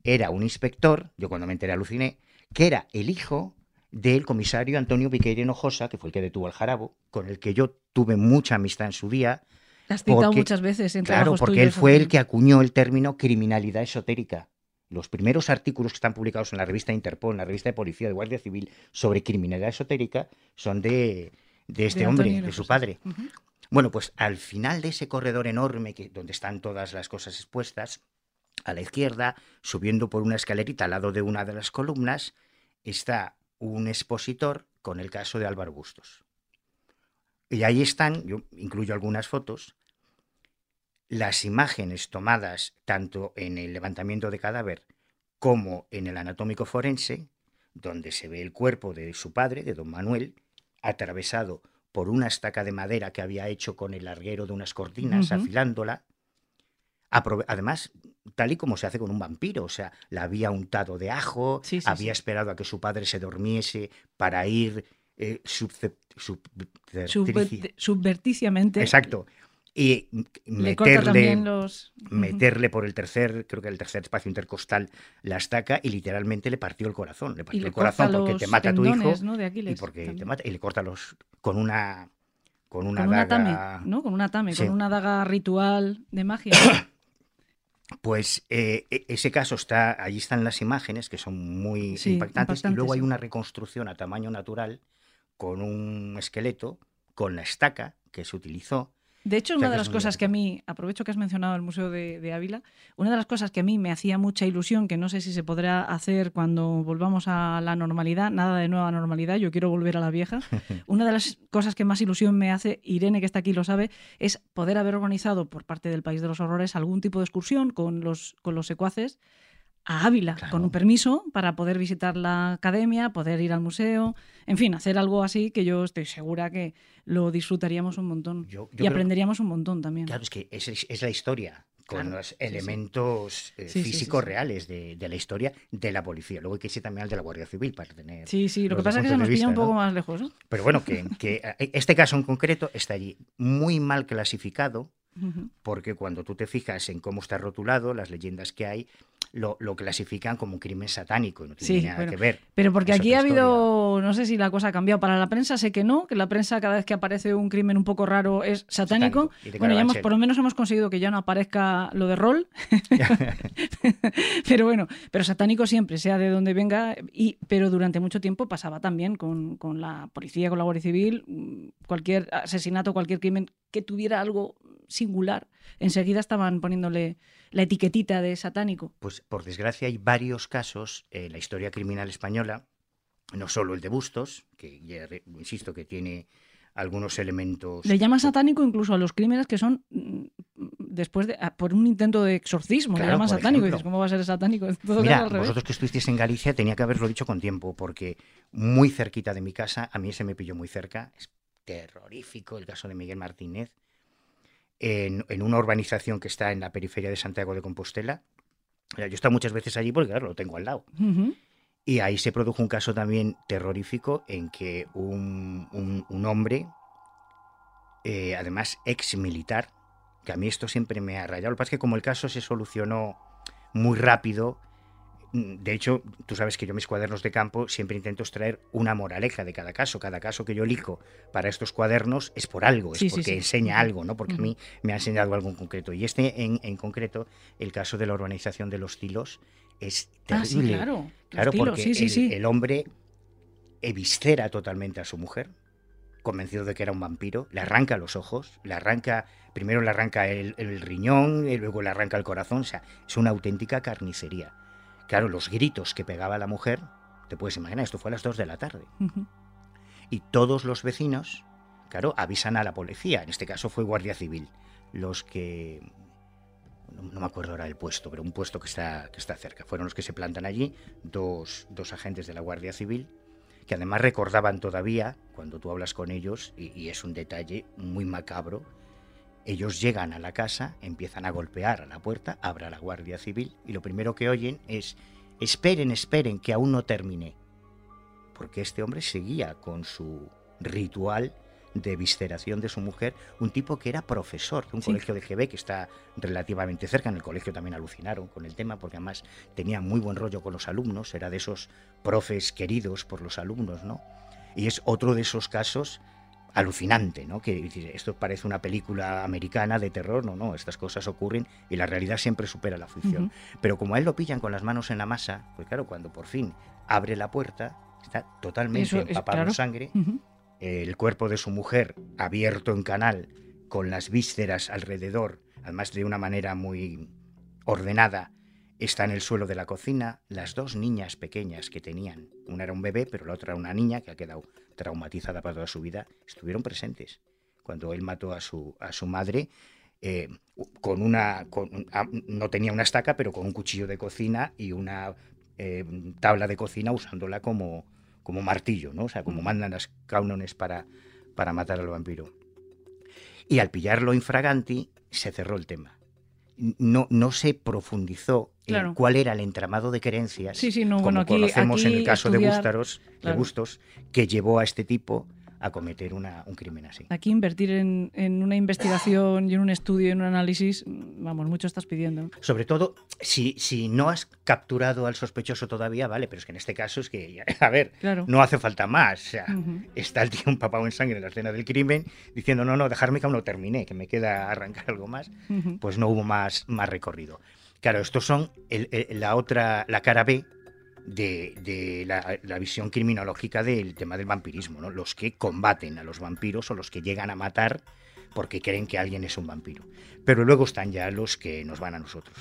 era un inspector, yo cuando me enteré aluciné, que era el hijo del comisario Antonio Piqueira Hinojosa, que fue el que detuvo al jarabo, con el que yo tuve mucha amistad en su día, la has citado porque- muchas veces en Claro, porque él fue el que acuñó el término criminalidad esotérica. Los primeros artículos que están publicados en la revista Interpol, en la revista de Policía de Guardia Civil, sobre criminalidad esotérica, son de, de este De hombre, de su padre. Bueno, pues al final de ese corredor enorme que, donde están todas las cosas expuestas, a la izquierda, subiendo por una escalerita al lado de una de las columnas, está un expositor con el caso de Álvaro Bustos. Y ahí están, yo incluyo algunas fotos, las imágenes tomadas tanto en el levantamiento de cadáver como en el anatómico forense, donde se ve el cuerpo de su padre, de don Manuel, atravesado por una estaca de madera que había hecho con el larguero de unas cortinas, afilándola. Además, tal y como se hace con un vampiro, o sea, la había untado de ajo, Sí, sí, había sí. esperado a que su padre se durmiese para ir eh, subverticiamente. Exacto. Y meterle, los. Meterle por el tercer, creo que el tercer espacio intercostal, la estaca y literalmente le partió el corazón. Le Y partió le el corazón porque te mata a tu hijo tendones, ¿no? de y porque te mata y le corta los con una con una con una daga. tame, ¿no? Con una tame, con una daga ritual de magia. Pues eh, e- ese caso está, allí están las imágenes que son muy Sí, impactantes, y impactantes, luego hay una reconstrucción a tamaño natural con un esqueleto, con la estaca que se utilizó. De hecho, O sea, una de las cosas que a mí, aprovecho que has mencionado el Museo de, de Ávila, una de las cosas que a mí me hacía mucha ilusión, que no sé si se podrá hacer cuando volvamos a la normalidad, nada de nueva normalidad, yo quiero volver a la vieja. Una de las cosas que más ilusión me hace, Irene, que está aquí lo sabe, es poder haber organizado por parte del País de los Horrores algún tipo de excursión con los, con los secuaces a Ávila Claro. con un permiso para poder visitar la academia, poder ir al museo, en fin, hacer algo así que yo estoy segura que lo disfrutaríamos un montón Yo- yo y aprenderíamos un montón también. Claro, es que es, es la historia, con Claro, los sí, elementos eh, Sí, sí, sí, físicos reales de, de la historia de la policía. Luego hay que irse también al de la Guardia Civil para tener... Sí, sí, lo que pasa es que se nos pilla un poco más lejos. ¿no? Pero bueno, que, que eh, este caso en concreto está allí muy mal clasificado, porque cuando tú te fijas en cómo está rotulado, las leyendas que hay, lo, lo clasifican como un crimen satánico y no tiene Sí, nada que ver. Pero porque aquí ha habido, no sé si la cosa ha cambiado. Para la prensa sé que no, que la prensa cada vez que aparece un crimen un poco raro es satánico. Bueno, ya hemos, por lo menos hemos conseguido que ya no aparezca lo de rol. pero bueno, pero satánico siempre, sea de donde venga. Y, pero durante mucho tiempo pasaba también con, con la policía, con la Guardia Civil, mm, cualquier asesinato, cualquier crimen que tuviera algo singular, enseguida estaban poniéndole la etiquetita de satánico. Pues por desgracia hay varios casos en la historia criminal española, no solo el de Bustos, que ya insisto que tiene algunos elementos... Le llama satánico incluso a los crímenes que son mm, después de a- por un intento de exorcismo. Claro, le llaman por satánico. Y dices, ¿cómo va a ser satánico? Todo Mira, al vosotros que estuvisteis en Galicia tenía que haberlo dicho con tiempo, porque muy cerquita de mi casa, a mí se me pilló muy cerca, es terrorífico el caso de Miguel Martínez, en, en una urbanización que está en la periferia de Santiago de Compostela. Yo he estado muchas veces allí porque, claro, lo tengo al lado. Y ahí se produjo un caso también terrorífico en que un, un- un hombre, eh, además ex militar, que a mí esto siempre me ha rayado. Lo que pasa es que como el caso se solucionó muy rápido, de hecho, tú sabes que yo mis cuadernos de campo siempre intento extraer una moraleja de cada caso. Cada caso que yo elijo para estos cuadernos es por algo, es Sí, porque sí. enseña algo, ¿no? Porque a mí me ha enseñado algo en concreto. Y este en, en concreto, el caso de la urbanización de los tilos, es Ah, terrible. claro. Claro, tilos, porque el, el hombre eviscera totalmente a su mujer, convencido de que era un vampiro, le arranca los ojos, le arranca, primero le arranca el, el riñón, y luego le arranca el corazón, o sea, es una auténtica carnicería. Claro, los gritos que pegaba la mujer, te puedes imaginar, esto fue a las 2 de la tarde, y todos los vecinos, claro, avisan a la policía, en este caso fue Guardia Civil, los que no, no me acuerdo ahora del puesto, pero un puesto que está, que está cerca. Fueron los que se plantan allí, dos, dos agentes de la Guardia Civil, que además recordaban todavía, cuando tú hablas con ellos, y, y es un detalle muy macabro, ellos llegan a la casa, empiezan a golpear a la puerta, abre la Guardia Civil, y lo primero que oyen es, esperen, esperen, que aún no terminé. Porque este hombre seguía con su ritual de visceración de su mujer, un tipo que era profesor de un Sí. colegio de GB que está relativamente cerca. En el colegio también alucinaron con el tema, porque además tenía muy buen rollo con los alumnos, era de esos profes queridos por los alumnos, ¿no? Y es otro de esos casos alucinante, ¿no? Que esto parece una película americana de terror, no, no, estas cosas ocurren y la realidad siempre supera la ficción. Pero como a él lo pillan con las manos en la masa, pues claro, cuando por fin abre la puerta, está totalmente Eso es- empapado claro. en sangre, el cuerpo de su mujer abierto en canal, con las vísceras alrededor, además de una manera muy ordenada, está en el suelo de la cocina. Las dos niñas pequeñas que tenían, una era un bebé, pero la otra era una niña que ha quedado traumatizada para toda su vida, estuvieron presentes cuando él mató a su, a su madre. eh, con una con ah, no tenía una estaca pero con un cuchillo de cocina y una eh, tabla de cocina usándola como, como martillo, ¿no? O sea, como mandan las cánones para, para matar al vampiro. Y al pillarlo infraganti, se cerró el tema. No, no se profundizó Claro. en cuál era el entramado de creencias, Sí, sí, no, como bueno, aquí- conocemos en el aquí caso de, estudiar- de claro. Bustos, que llevó a este tipo a cometer una- un crimen así. Aquí invertir en, en una investigación y en un estudio en un análisis, vamos, mucho estás pidiendo. Sobre todo, si, si no has capturado al sospechoso todavía, vale, pero es que en este caso es que, a ver, Claro. no hace falta más. O sea, Ujú. está el tío empapado en sangre en la escena del crimen diciendo, no, no, dejarme que aún no terminé, que me queda arrancar algo más. Ujú. Pues no hubo más, más recorrido. Claro, estos son el- el- la otra, la cara B de, de la, la visión criminológica del tema del vampirismo, ¿no? Los que combaten a los vampiros o los que llegan a matar porque creen que alguien es un vampiro. Pero luego están ya los que nos van a nosotros,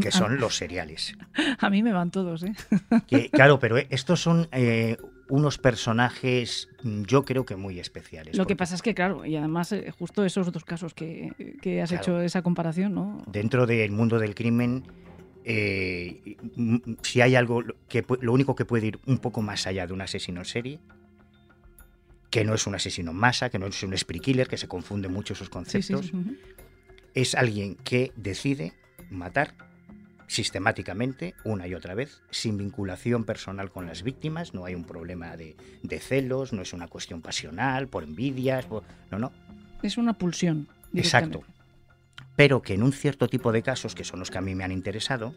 que son los seriales. A mí me van todos, ¿eh? Que, claro, pero estos son eh, unos personajes, mm, yo creo que muy especiales. Lo que pasa es que, claro, y además eh, justo esos otros casos que, que has Claro. hecho esa comparación, ¿no? Dentro del mundo del crimen, eh, si hay algo que lo único que puede ir un poco más allá de un asesino en serie, que no es un asesino en masa, que no es un spree killer, que se confunden mucho esos conceptos, sí, sí. Ujú. es alguien que decide matar sistemáticamente, una y otra vez, sin vinculación personal con las víctimas, no hay un problema de, de celos, no es una cuestión pasional, por envidias, por- no, no, Es una pulsión. Exacto. pero que en un cierto tipo de casos, que son los que a mí me han interesado,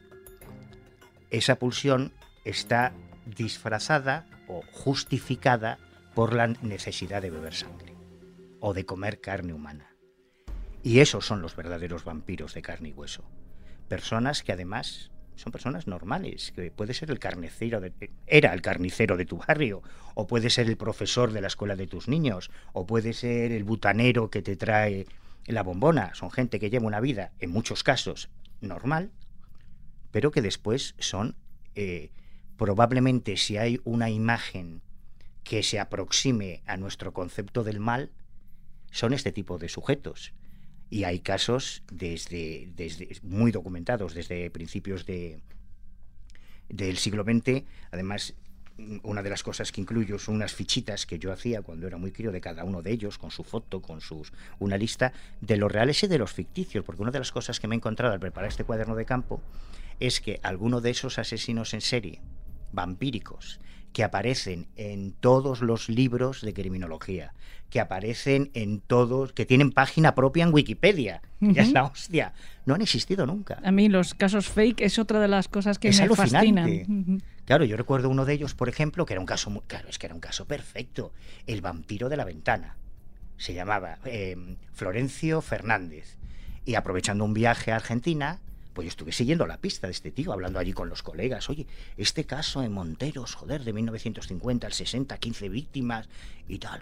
esa pulsión está disfrazada o justificada por la necesidad de beber sangre o de comer carne humana. Y esos son los verdaderos vampiros de carne y hueso. Personas que además son personas normales, que puede ser el carnicero de, era el carnicero de tu barrio, o puede ser el profesor de la escuela de tus niños, o puede ser el butanero que te trae la bombona. Son gente que lleva una vida, en muchos casos, normal, pero que después son, eh, probablemente si hay una imagen que se aproxime a nuestro concepto del mal, son este tipo de sujetos. Y hay casos desde, desde muy documentados desde principios de, del siglo XX. Además, una de las cosas que incluyo son unas fichitas que yo hacía cuando era muy crío de cada uno de ellos, con su foto, con sus una lista de los reales y de los ficticios, porque una de las cosas que me he encontrado al preparar este cuaderno de campo es que alguno de esos asesinos en serie, vampíricos, que aparecen en todos los libros de criminología, que aparecen en todos, que tienen página propia en Wikipedia, ya es la hostia, no han existido nunca. A mí los casos fake es otra de las cosas que Es me alucinante. fascinan. Ujú. Claro, yo recuerdo uno de ellos, por ejemplo, que era un caso, muy, claro, es que era un caso perfecto, el vampiro de la ventana. Se llamaba eh, Florencio Fernández. Y aprovechando un viaje a Argentina, pues yo estuve siguiendo la pista de este tío, hablando allí con los colegas. Oye, este caso en Monteros, joder, de 1950 al 60, 15 víctimas y tal.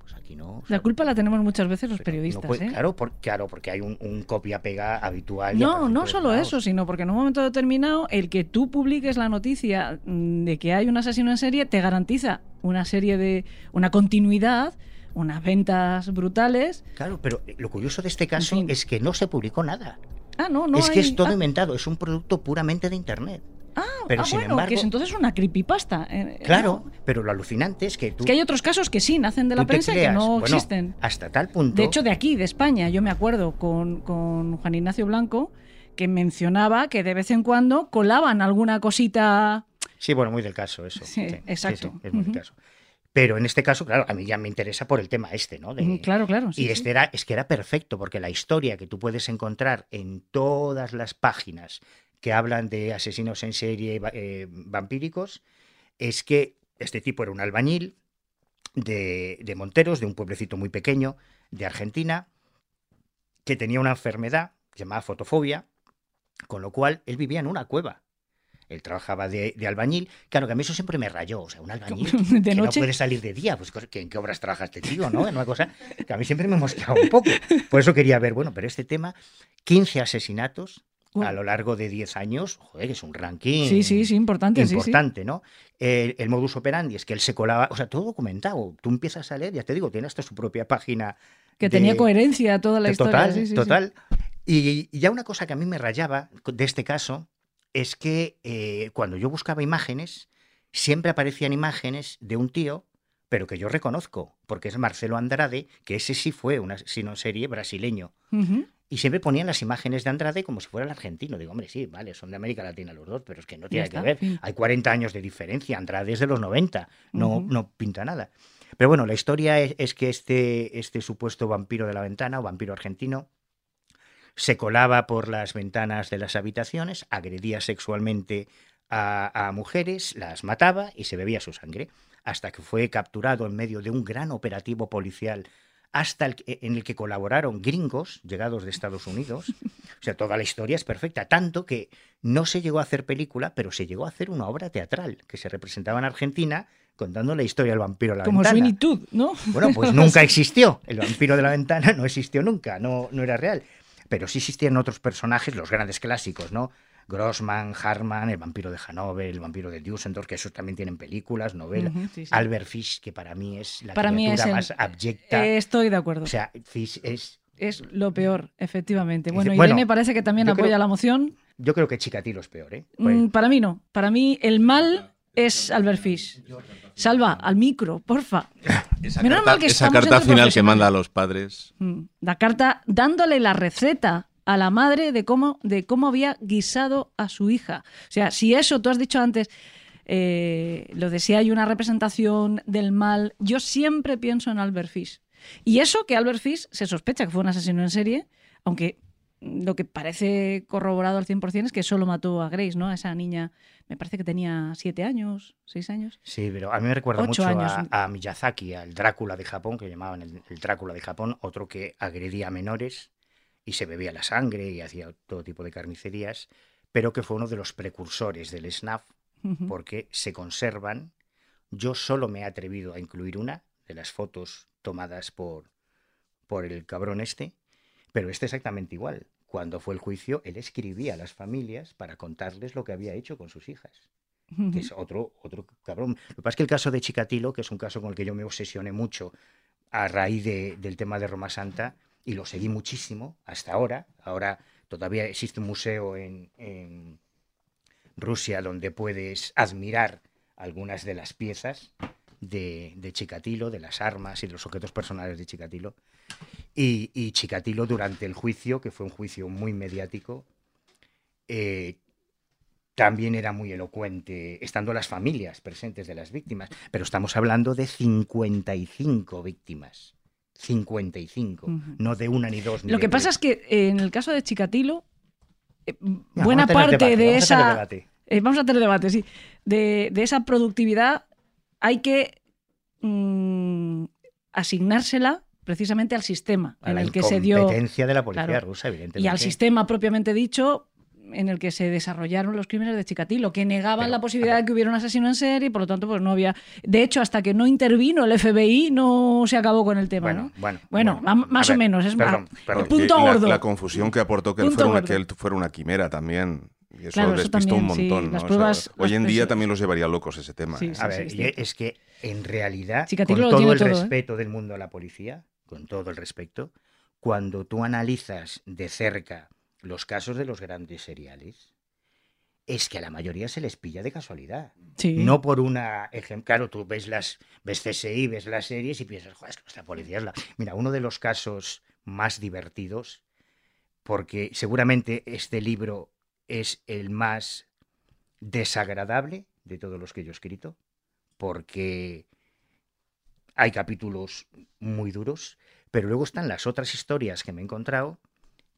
Pues aquí no. La culpa la tenemos muchas veces los no periodistas. puede- ¿eh? claro, por- claro, porque hay un, un copia-pega habitual. No, no solo lados. eso, sino porque en un momento determinado el que tú publiques la noticia de que hay un asesino en serie te garantiza una serie de una continuidad, unas ventas brutales. Claro, pero lo curioso de este caso fin. es que no se publicó nada. Ah, no, no es que es todo ah, inventado, es un producto puramente de internet. ah, pero ah, sin bueno, embargo- que es entonces una creepypasta. eh, Claro, no. pero lo alucinante es que tú, Es que hay otros casos que sí nacen de la prensa y que creas, no bueno, existen. Hasta tal punto. De hecho, de aquí, de España, yo me acuerdo con, con Juan Ignacio Blanco que mencionaba que de vez en cuando colaban alguna cosita. Sí, bueno, muy del caso eso. Sí, exacto. es muy del caso. Pero en este caso, claro, a mí ya me interesa por el tema este, ¿no? De- Claro, claro. sí, y sí. este era, es que era perfecto, porque la historia que tú puedes encontrar en todas las páginas que hablan de asesinos en serie eh, vampíricos es que este tipo era un albañil de, de Monteros, de un pueblecito muy pequeño de Argentina, que tenía una enfermedad llamada fotofobia, con lo cual él vivía en una cueva. Él trabajaba de, de albañil. Claro, que a mí eso siempre me rayó. O sea, un albañil ¿De que no puede salir de día. Pues, ¿qué- ¿en qué obras trabaja este tío? ¿no? En una cosa que a mí siempre me mosqueaba un poco. Por eso quería ver, bueno, pero este tema, 15 asesinatos a lo largo de 10 años, joder, es un ranking Sí, sí, sí, importante. sí, sí. importante, ¿no? El, el modus operandi es que él se colaba, o sea, todo documentado. Tú empiezas a leer, ya te digo, tiene hasta su propia página. Que de- tenía coherencia toda la historia. Total, sí. total. Y, y ya una cosa que a mí me rayaba de este caso es que eh, cuando yo buscaba imágenes, siempre aparecían imágenes de un tío, pero que yo reconozco, porque es Marcelo Andrade, que ese sí fue un asesino en serie brasileño. Y siempre ponían las imágenes de Andrade como si fuera el argentino. Digo, hombre, sí, vale, son de América Latina los dos, pero es que no tiene que ver. fin. Hay 40 años de diferencia. Andrade es de los 90, no, no pinta nada. Pero bueno, la historia es, es que este, este supuesto vampiro de la ventana, o vampiro argentino, se colaba por las ventanas de las habitaciones, agredía sexualmente a, a mujeres, las mataba y se bebía su sangre, hasta que fue capturado en medio de un gran operativo policial hasta el en el que colaboraron gringos llegados de Estados Unidos. O sea, toda la historia es perfecta, tanto que no se llegó a hacer película, pero se llegó a hacer una obra teatral que se representaba en Argentina contando la historia del vampiro de la Como ventana. Sweeney Todd, ¿no? Bueno, pues nunca existió. El vampiro de la ventana no existió nunca, no, no era real. Pero sí existían otros personajes, los grandes clásicos, ¿no? Grossman, Harman, el vampiro de Hanover, el vampiro de Düsseldorf, que esos también tienen películas, novelas. Ujú, sí, sí. Albert Fish, que para mí es la Para mí criatura es el- más abyecta. Eh, estoy de acuerdo. o sea, Fish es... es lo peor, efectivamente. Bueno, bueno, Irene parece que también apoya creo- la moción. Yo creo que Chikatilo es peor, ¿eh? Mm, para mí no. Para mí el mal es Albert Fish. Salva, al micro, porfa. Esa Menos carta, mal que esa carta final que manda a los padres. Mm, La carta dándole la receta a la madre de cómo, de cómo había guisado a su hija. O sea, si eso tú has dicho antes, eh, lo de si hay una representación del mal, yo siempre pienso en Albert Fish. Y eso que Albert Fish se sospecha que fue un asesino en serie, aunque lo que parece corroborado al 100% es que solo mató a Grace, ¿no? A esa niña, me parece que tenía siete años, seis años. Sí, pero a mí me recuerda mucho a, a Miyazaki, al Drácula de Japón, que llamaban el, el Drácula de Japón, otro que agredía a menores y se bebía la sangre y hacía todo tipo de carnicerías, pero que fue uno de los precursores del SNAF, Ujú. porque se conservan. Yo solo me he atrevido a incluir una de las fotos tomadas por, por el cabrón este, pero este exactamente igual. Cuando fue el juicio, él escribía a las familias para contarles lo que había hecho con sus hijas que es otro, otro cabrón. Lo que pasa es que el caso de Chikatilo, que es un caso con el que yo me obsesioné mucho a raíz de- del tema de Roma Santa, y lo seguí muchísimo hasta ahora. Ahora todavía existe un museo en, en Rusia donde puedes admirar algunas de las piezas de, de Chikatilo, de las armas y de los objetos personales de Chikatilo. Y, y Chikatilo durante el juicio, que fue un juicio muy mediático, eh, también era muy elocuente, estando las familias presentes de las víctimas. Pero estamos hablando de 55 víctimas. 55, Ujú. no de una ni dos. Ni Lo que pasa es que eh, en el caso de Chikatilo, eh, buena parte debate, de vamos esa... Eh, vamos a tener debate, sí. De, de esa productividad hay que mm, asignársela precisamente al sistema A en la el que se dio incompetencia de la policía Claro. rusa, evidentemente. y al sistema propiamente dicho en el que se desarrollaron los crímenes de Chikatilo, que negaban Pero, la posibilidad de que hubiera un asesino en serie, y por lo tanto, pues no había. De hecho, hasta que no intervino el FBI, no se acabó con el tema, Bueno, ¿no? bueno, Bueno, bueno. más o ver, menos, es perdón, más. perdón. El punto Y la, gordo. la confusión que aportó que él fuera, una, gordo. que él fuera una quimera también. Y eso Claro, eso despistó un también, sí, montón. ¿no? las O sea, pruebas- hoy en día también los llevaría locos ese tema. Sí, ¿eh? sí, A ver, sí, y sí. es que en realidad, Chikatilo con lo todo el todo, ¿eh? respeto del mundo a la policía, con todo el respeto, cuando tú analizas de cerca los casos de los grandes seriales, es que a la mayoría se les pilla de casualidad. Sí. No por una claro, tú ves las ves CSI, ves las series y piensas, joder, es que esta policía es la. Mira, uno de los casos más divertidos, porque seguramente este libro es el más desagradable de todos los que yo he escrito, porque hay capítulos muy duros, pero luego están las otras historias que me he encontrado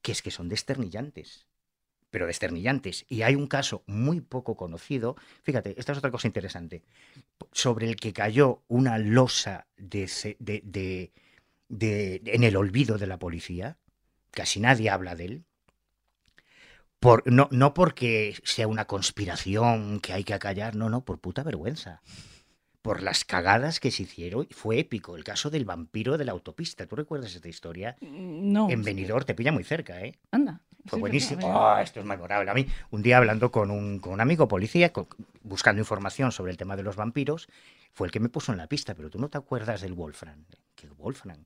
que es que son desternillantes pero desternillantes. Y hay un caso muy poco conocido, fíjate, esta es otra cosa interesante, sobre el que cayó una losa de, de- de- de- en el olvido de la policía, casi nadie habla de él, por, no, no porque sea una conspiración que hay que acallar, no, no, por puta vergüenza. Por las cagadas que se hicieron, fue épico. El caso del vampiro de la autopista. ¿Tú recuerdas esta historia? No. En Benidorm te pilla muy cerca, ¿eh? Anda. Fue Sí, buenísimo. Oh, esto es memorable. A mí, un día hablando con un, con un amigo policía, buscando información sobre el tema de los vampiros, fue el que me puso en la pista. Pero tú no te acuerdas del Wolfram. ¿Qué Wolfram?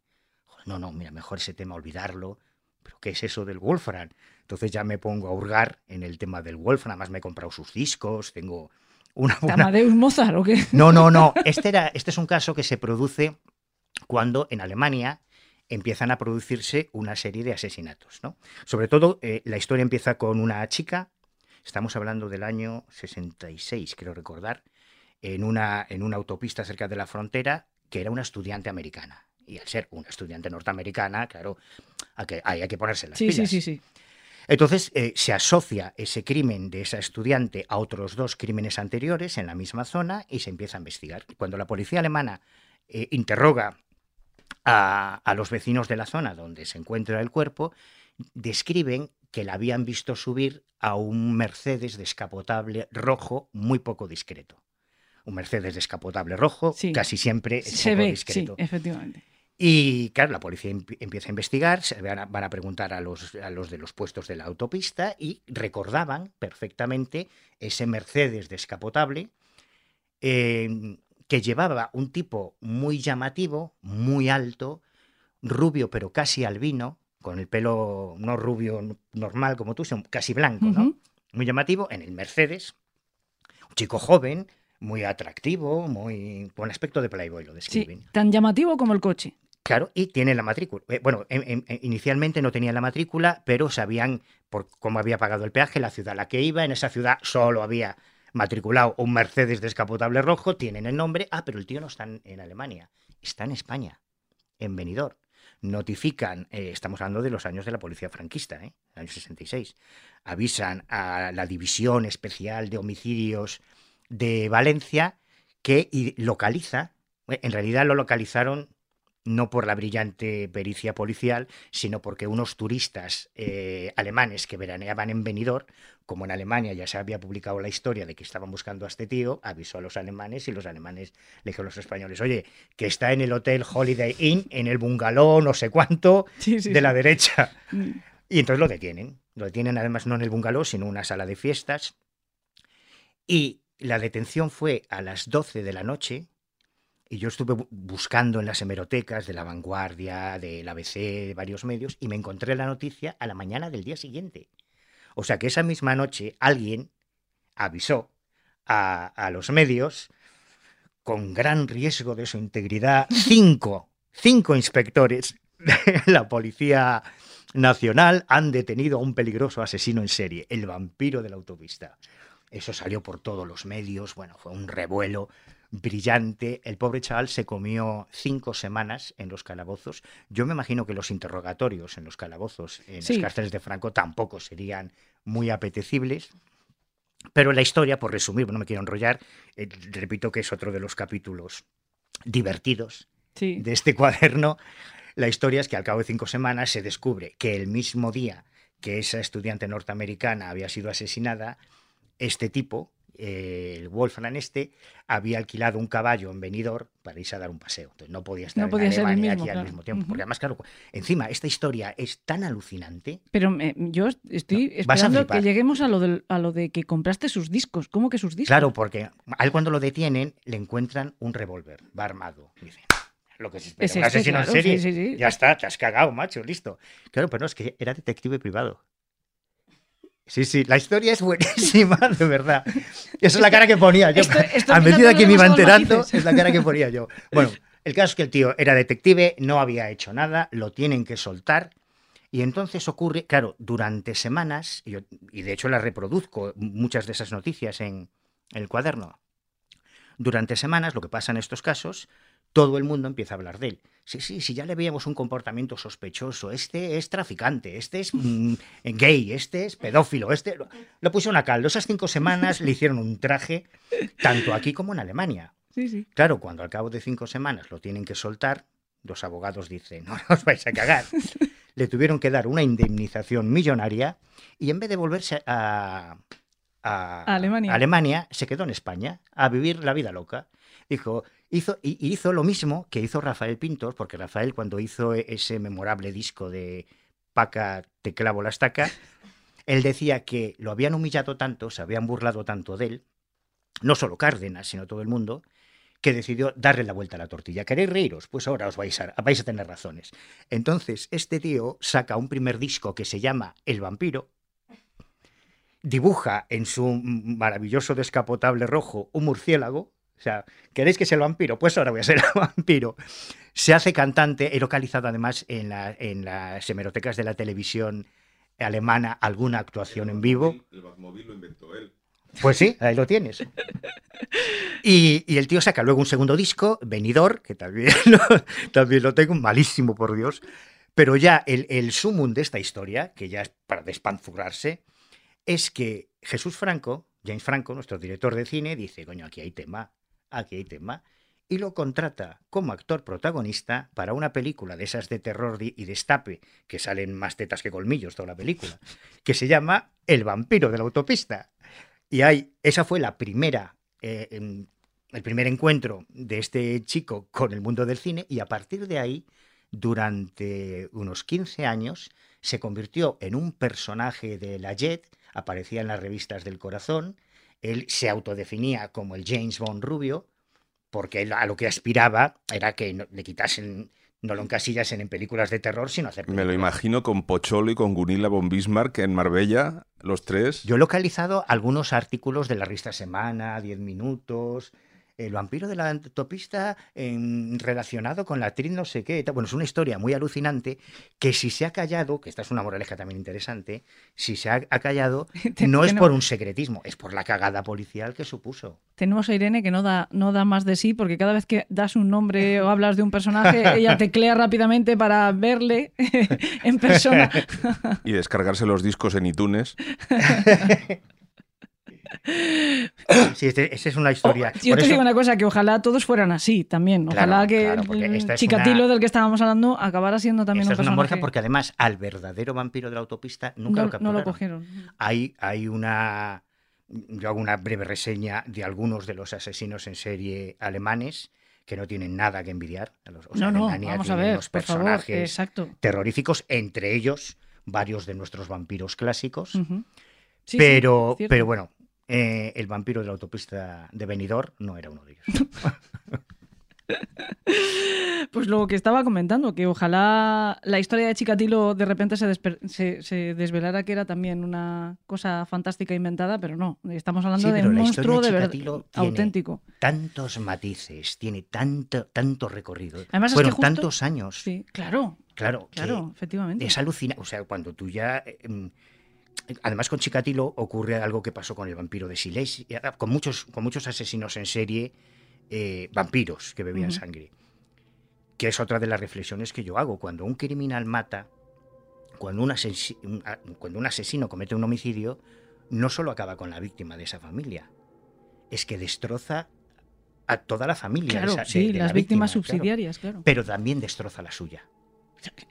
No, no, mira, mejor ese tema olvidarlo. ¿Pero qué es eso del Wolfram? Entonces ya me pongo a hurgar en el tema del Wolfram. Además me he comprado sus discos, tengo una ¿De buena... Amadeus Mozart o qué? No, no, no. Este, era, este es un caso que se produce cuando en Alemania empiezan a producirse una serie de asesinatos. ¿no? Sobre todo, eh, la historia empieza con una chica, estamos hablando del año 66, creo recordar, en una, en una autopista cerca de la frontera, que era una estudiante americana. Y al ser una estudiante norteamericana, claro, hay que, hay que ponerse las Sí, sí, pilas. sí, sí. Entonces eh, se asocia ese crimen de esa estudiante a otros dos crímenes anteriores en la misma zona y se empieza a investigar. Cuando la policía alemana eh, interroga a, a los vecinos de la zona donde se encuentra el cuerpo, describen que la habían visto subir a un Mercedes descapotable rojo muy poco discreto. Un Mercedes descapotable rojo Sí. casi siempre es Se poco ve, discreto. sí, efectivamente. Y claro, la policía empi- empieza a investigar, se van a, van a preguntar a los, a los de los puestos de la autopista y recordaban perfectamente ese Mercedes descapotable eh, que llevaba un tipo muy llamativo, muy alto, rubio pero casi albino, con el pelo no rubio normal como tú, sino casi blanco, ¿no? Muy llamativo, en el Mercedes, un chico joven, muy atractivo, muy con aspecto de Playboy, lo Sí, describen. tan llamativo como el coche. Claro, y tiene la matrícula. Eh, bueno, en- en- en- inicialmente no tenía la matrícula, pero sabían por cómo había pagado el peaje, la ciudad a la que iba. En esa ciudad solo había matriculado un Mercedes descapotable rojo, tienen el nombre. Ah, pero el tío no está en, Alemania, está en España, en Benidorm. Notifican, eh, estamos hablando de los años de la policía franquista, ¿eh? años 66. Avisan a la División Especial de Homicidios de Valencia que localiza, eh, en realidad lo localizaron no por la brillante pericia policial, sino porque unos turistas eh, alemanes que veraneaban en Benidorm, como en Alemania ya se había publicado la historia de que estaban buscando a este tío, avisó a los alemanes y los alemanes le dijeron a los españoles, oye, que está en el hotel Holiday Inn, en el bungalow no sé cuánto, Sí, sí, de sí. la derecha. Mm. Y entonces lo detienen. Lo detienen además no en el bungalow, sino en una sala de fiestas. Y la detención fue a las 12 de la noche. Y yo estuve bu- buscando en las hemerotecas de La Vanguardia, del ABC, de varios medios, y me encontré la noticia a la mañana del día siguiente. O sea que esa misma noche alguien avisó a, a los medios, con gran riesgo de su integridad, cinco, cinco inspectores de la Policía Nacional han detenido a un peligroso asesino en serie, el vampiro de la autopista. Eso salió por todos los medios, bueno, fue un revuelo brillante. El pobre chaval se comió cinco semanas en los calabozos. Yo me imagino que los interrogatorios en los calabozos, en Sí. cárceles de Franco, tampoco serían muy apetecibles. Pero la historia, por resumir, no me quiero enrollar, eh, repito que es otro de los capítulos divertidos Sí. de este cuaderno, la historia es que al cabo de cinco semanas se descubre que el mismo día que esa estudiante norteamericana había sido asesinada, este tipo, eh, el Wolfram este, había alquilado un caballo en Benidorm para irse a dar un paseo. Entonces no podía estar No en podía ser mismo, aquí al mismo tiempo. Porque además, claro, encima esta historia es tan alucinante. Pero eh, yo estoy No, esperando que lleguemos a lo, del- a lo de que compraste sus discos. ¿Cómo que sus discos? Claro, porque a él cuando lo detienen le encuentran un revólver, va armado. Dicen, lo que se espera, Es un este, asesino claro, en serie. sí, sí, sí. Ya está, te has cagado, macho, listo. Claro, pero no, es que era detective privado. Sí, sí, la historia es buenísima, de verdad. Esa es la cara que ponía yo. Esto- esto a medida que me iba enterando, es la cara que ponía yo. Bueno, el caso es que el tío era detective, no había hecho nada, lo tienen que soltar. Y entonces ocurre, claro, durante semanas, y, yo- y de hecho las reproduzco muchas de esas noticias en el cuaderno. Durante semanas, lo que pasa en estos casos, todo el mundo empieza a hablar de él. Sí, sí, sí, ya le veíamos un comportamiento sospechoso. Este es traficante, este es mm, gay, este es pedófilo, este. Lo, lo pusieron a caldo. Esas cinco semanas le hicieron un traje, tanto aquí como en Alemania. Sí, sí. Claro, cuando al cabo de cinco semanas lo tienen que soltar, los abogados dicen, no os vais a cagar. Le tuvieron que dar una indemnización millonaria y en vez de volverse a, a- A Alemania. a Alemania, se quedó en España a vivir la vida loca. Dijo, hizo, hizo lo mismo que hizo Rafael Pintos, porque Rafael cuando hizo e- ese memorable disco de Paca, te clavo la estaca, él decía que lo habían humillado tanto, se habían burlado tanto de él, no solo Cárdenas, sino todo el mundo, que decidió darle la vuelta a la tortilla. ¿Queréis reíros? Pues ahora os vais a, vais a tener razones. Entonces, este tío saca un primer disco que se llama El vampiro, dibuja en su maravilloso descapotable rojo un murciélago. O sea, ¿queréis que sea el vampiro? Pues ahora voy a ser el vampiro. Se hace cantante, he localizado además en, la- en las hemerotecas de la televisión alemana alguna actuación en vivo. El Batmóvil lo inventó él. Pues sí, ahí lo tienes. Y, y el tío saca luego un segundo disco, Venidor, que también lo, también lo tengo, malísimo por Dios. Pero ya el, el sumum de esta historia, que ya es para despanzurrarse, es que Jesús Franco, James Franco, nuestro director de cine, dice, coño, aquí hay tema, aquí hay tema, y lo contrata como actor protagonista para una película de esas de terror y destape, que salen más tetas que colmillos toda la película, que se llama El vampiro de la autopista. Y hay, esa fue la primera, eh, em, el primer encuentro de este chico con el mundo del cine y a partir de ahí, durante unos 15 años, se convirtió en un personaje de la Jet, aparecía en las revistas del corazón, él se autodefinía como el James Bond rubio, porque él a lo que aspiraba era que no- le quitasen No lo encasillas en, películas de terror, sino hacer Me lo películas. imagino con Pocholo y con Gunilla von Bismarck en Marbella, los tres. Yo he localizado algunos artículos de la revista Semana, 10 minutos, el vampiro de la autopista relacionado con la actriz no sé qué. Bueno, es una historia muy alucinante que si se ha callado, que esta es una moraleja también interesante, si se ha, ha callado, no es por un secretismo, es por la cagada policial que supuso. Tenemos a Irene que no da, no da más de sí porque cada vez que das un nombre o hablas de un personaje, ella teclea rápidamente para verle en persona. Y descargarse los discos en iTunes. Sí, este- esa es una O- historia. Oh, yo Por te eso- digo una cosa, que ojalá todos fueran así también. Ojalá Claro, que claro, el esta Chicatilo una- del que estábamos hablando acabara siendo también esta un es una moraleja porque además al verdadero vampiro de la autopista nunca no, lo no capturaron. lo cogieron. Hay, hay una. Yo hago una breve reseña de algunos de los asesinos en serie alemanes que no tienen nada que envidiar. a los- o sea, no, no, vamos a ver, unos por favor. personajes Exacto. terroríficos, entre ellos varios de nuestros vampiros clásicos. Ujú. Sí, sí, pero, cierto. pero bueno, eh, el vampiro de la autopista de Benidorm no era uno de ellos. Pues lo que estaba comentando, que ojalá la historia de Chikatilo de repente se, desper- se- se desvelara que era también una cosa fantástica inventada, pero no. Estamos hablando Sí, de un monstruo de verdad auténtico. Tantos matices, tiene tanto, tanto recorrido. Además, es Fueron que justo- tantos años. Sí, claro, Claro, claro, efectivamente. Es alucinante. O sea, cuando tú ya. eh, em, Además, con Chikatilo ocurre algo que pasó con el vampiro de Silesia, con muchos, con muchos asesinos en serie, eh, vampiros que bebían sangre. Que es otra de las reflexiones que yo hago. Cuando un criminal mata, cuando un, asesi- un- a- cuando un asesino comete un homicidio, no solo acaba con la víctima de esa familia, es que destroza a toda la familia. de Claro, esa- sí, de las la víctimas víctima, claro. subsidiarias, claro. Pero también destroza la suya.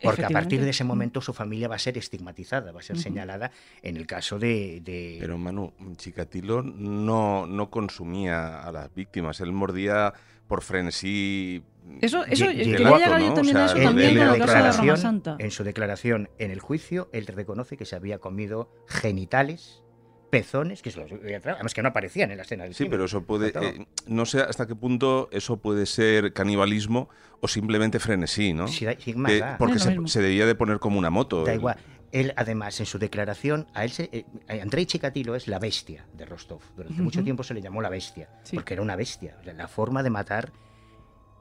Porque a partir de ese momento su familia va a ser estigmatizada, va a ser señalada en el caso de... de- Pero Manu, Chikatilo no, no consumía a las víctimas. Él mordía por frenesí. Eso, eso llegó O también a sea, eso también con en la caso de Roma declaración, Santa. en su declaración en el juicio, él reconoce que se había comido genitales, pezones, que se los además que no aparecían en la escena del Sí, pero eso puede. Eh, no sé hasta qué punto eso puede ser canibalismo o simplemente frenesí, ¿no? Sí, sí, más porque se, se debía de poner como una moto. Da el- igual. Él, además, en su declaración, a él se, eh, Andrei Chikatilo es la bestia de Rostov. Durante mucho tiempo se le llamó la bestia, Sí. porque era una bestia. O sea, La forma de matar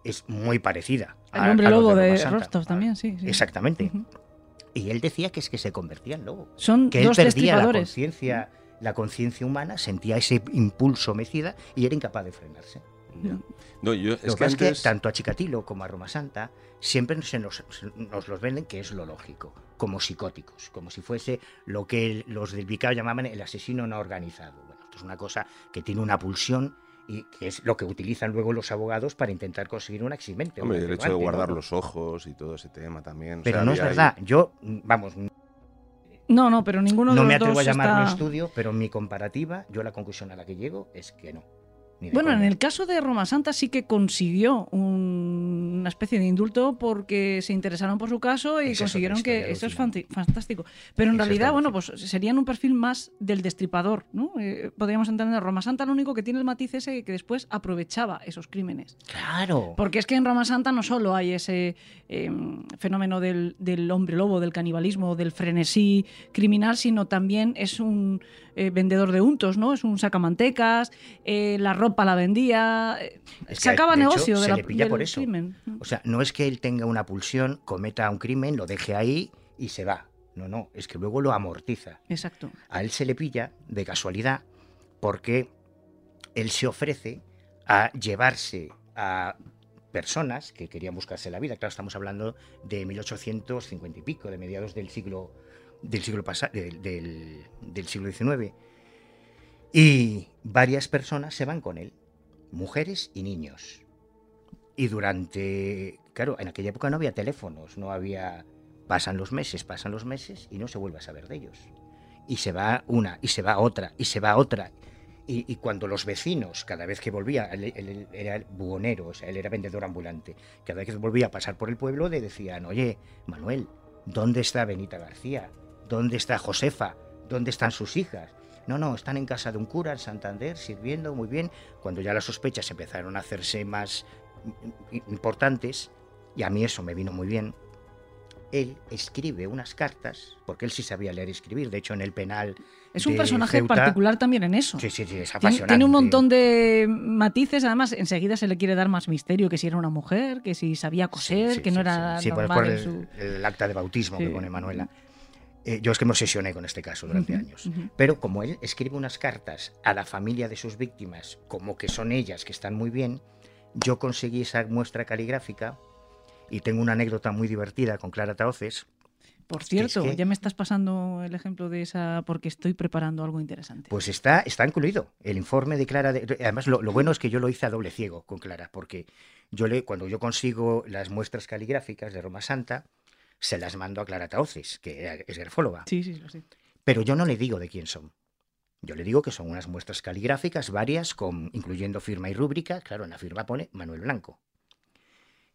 es muy parecida. El a- hombre lobo de. Rostov también, sí, sí. Exactamente. Y él decía que es que se convertía en lobo. Son Que él dos perdía la conciencia, la conciencia humana, sentía ese impulso homicida y era incapaz de frenarse. No, yo, Lo es que que pasa es que antes- tanto a Chikatilo como a Roma Santa siempre se nos, nos los venden que es lo lógico, como psicóticos, como si fuese lo que el- los del Vicao llamaban el asesino no organizado. Bueno, esto es una cosa que tiene una pulsión y que es lo que utilizan luego los abogados para intentar conseguir un eximente. un Hombre, el hecho de guardar ¿no? los ojos y todo ese tema también. o Pero sea, no es había ahí- verdad. Yo, vamos, No, no, pero ninguno de no los me atrevo dos a llamarlo está... estudio, pero mi comparativa, yo la conclusión a la que llego es que no. Bueno, en el caso de Roma Santa sí que consiguió un- una especie de indulto porque se interesaron por su caso y es consiguieron que eso es fantástico. Pero en es realidad, bueno, pues serían un perfil más del destripador, ¿no? Eh, podríamos entender Roma Santa lo único que tiene el matiz ese que después aprovechaba esos crímenes. Claro. Porque es que en Roma Santa no solo hay ese eh, fenómeno del, del hombre lobo, del canibalismo, del frenesí criminal, sino también es un eh, vendedor de untos, ¿no? Es un sacamantecas, eh, la ropa la vendía, eh, Es que, sacaba de hecho, negocio de se la- le pilla del por eso. crimen. O sea, no es que él tenga una pulsión, cometa un crimen, lo deje ahí y se va. No, no, es que luego lo amortiza. Exacto. A él se le pilla de casualidad porque él se ofrece a llevarse a personas que querían buscarse la vida. Claro, estamos hablando de 1850 y pico, de mediados del siglo del siglo del, del- del siglo XIX. Y varias personas se van con él, mujeres y niños. Y durante, claro, en aquella época no había teléfonos, no había pasan los meses, pasan los meses y no se vuelve a saber de ellos. Y se va una, y se va otra, y se va otra. Y, y cuando los vecinos, cada vez que volvía, él, era buhonero, o sea, él era vendedor ambulante, cada vez que volvía a pasar por el pueblo le decían, oye, Manuel, ¿dónde está Benita García? ¿Dónde está Josefa? ¿Dónde están sus hijas? No, no, están en casa de un cura en Santander, sirviendo muy bien. Cuando ya las sospechas empezaron a hacerse más importantes, y a mí eso me vino muy bien, él escribe unas cartas, porque él sí sabía leer y escribir, de hecho en el penal... Es un de personaje Ceuta- particular también en eso. Sí, sí, sí, es apasionante. tiene un montón de matices, además enseguida se le quiere dar más misterio, que si era una mujer, que si sabía coser, sí, que no sí, era sí. Sí, por- normal por en el, su... el acta de bautismo que pone Manuela. Eh, yo es que me obsesioné con este caso durante años. Pero como él escribe unas cartas a la familia de sus víctimas, como que son ellas que están muy bien, yo conseguí esa muestra caligráfica y tengo una anécdota muy divertida con Clara Taoces. Por cierto, que- ya me estás pasando el ejemplo de esa porque estoy preparando algo interesante. Pues está, está incluido el informe de Clara. de- además, lo, lo bueno es que yo lo hice a doble ciego con Clara, porque yo le, cuando yo consigo las muestras caligráficas de Roma Santa, se las mando a Clara Taoces, que es grafóloga. Sí, sí, lo sé. Pero yo no le digo de quién son. Yo le digo que son unas muestras caligráficas varias, con, incluyendo firma y rúbrica. Claro, en la firma pone Manuel Blanco.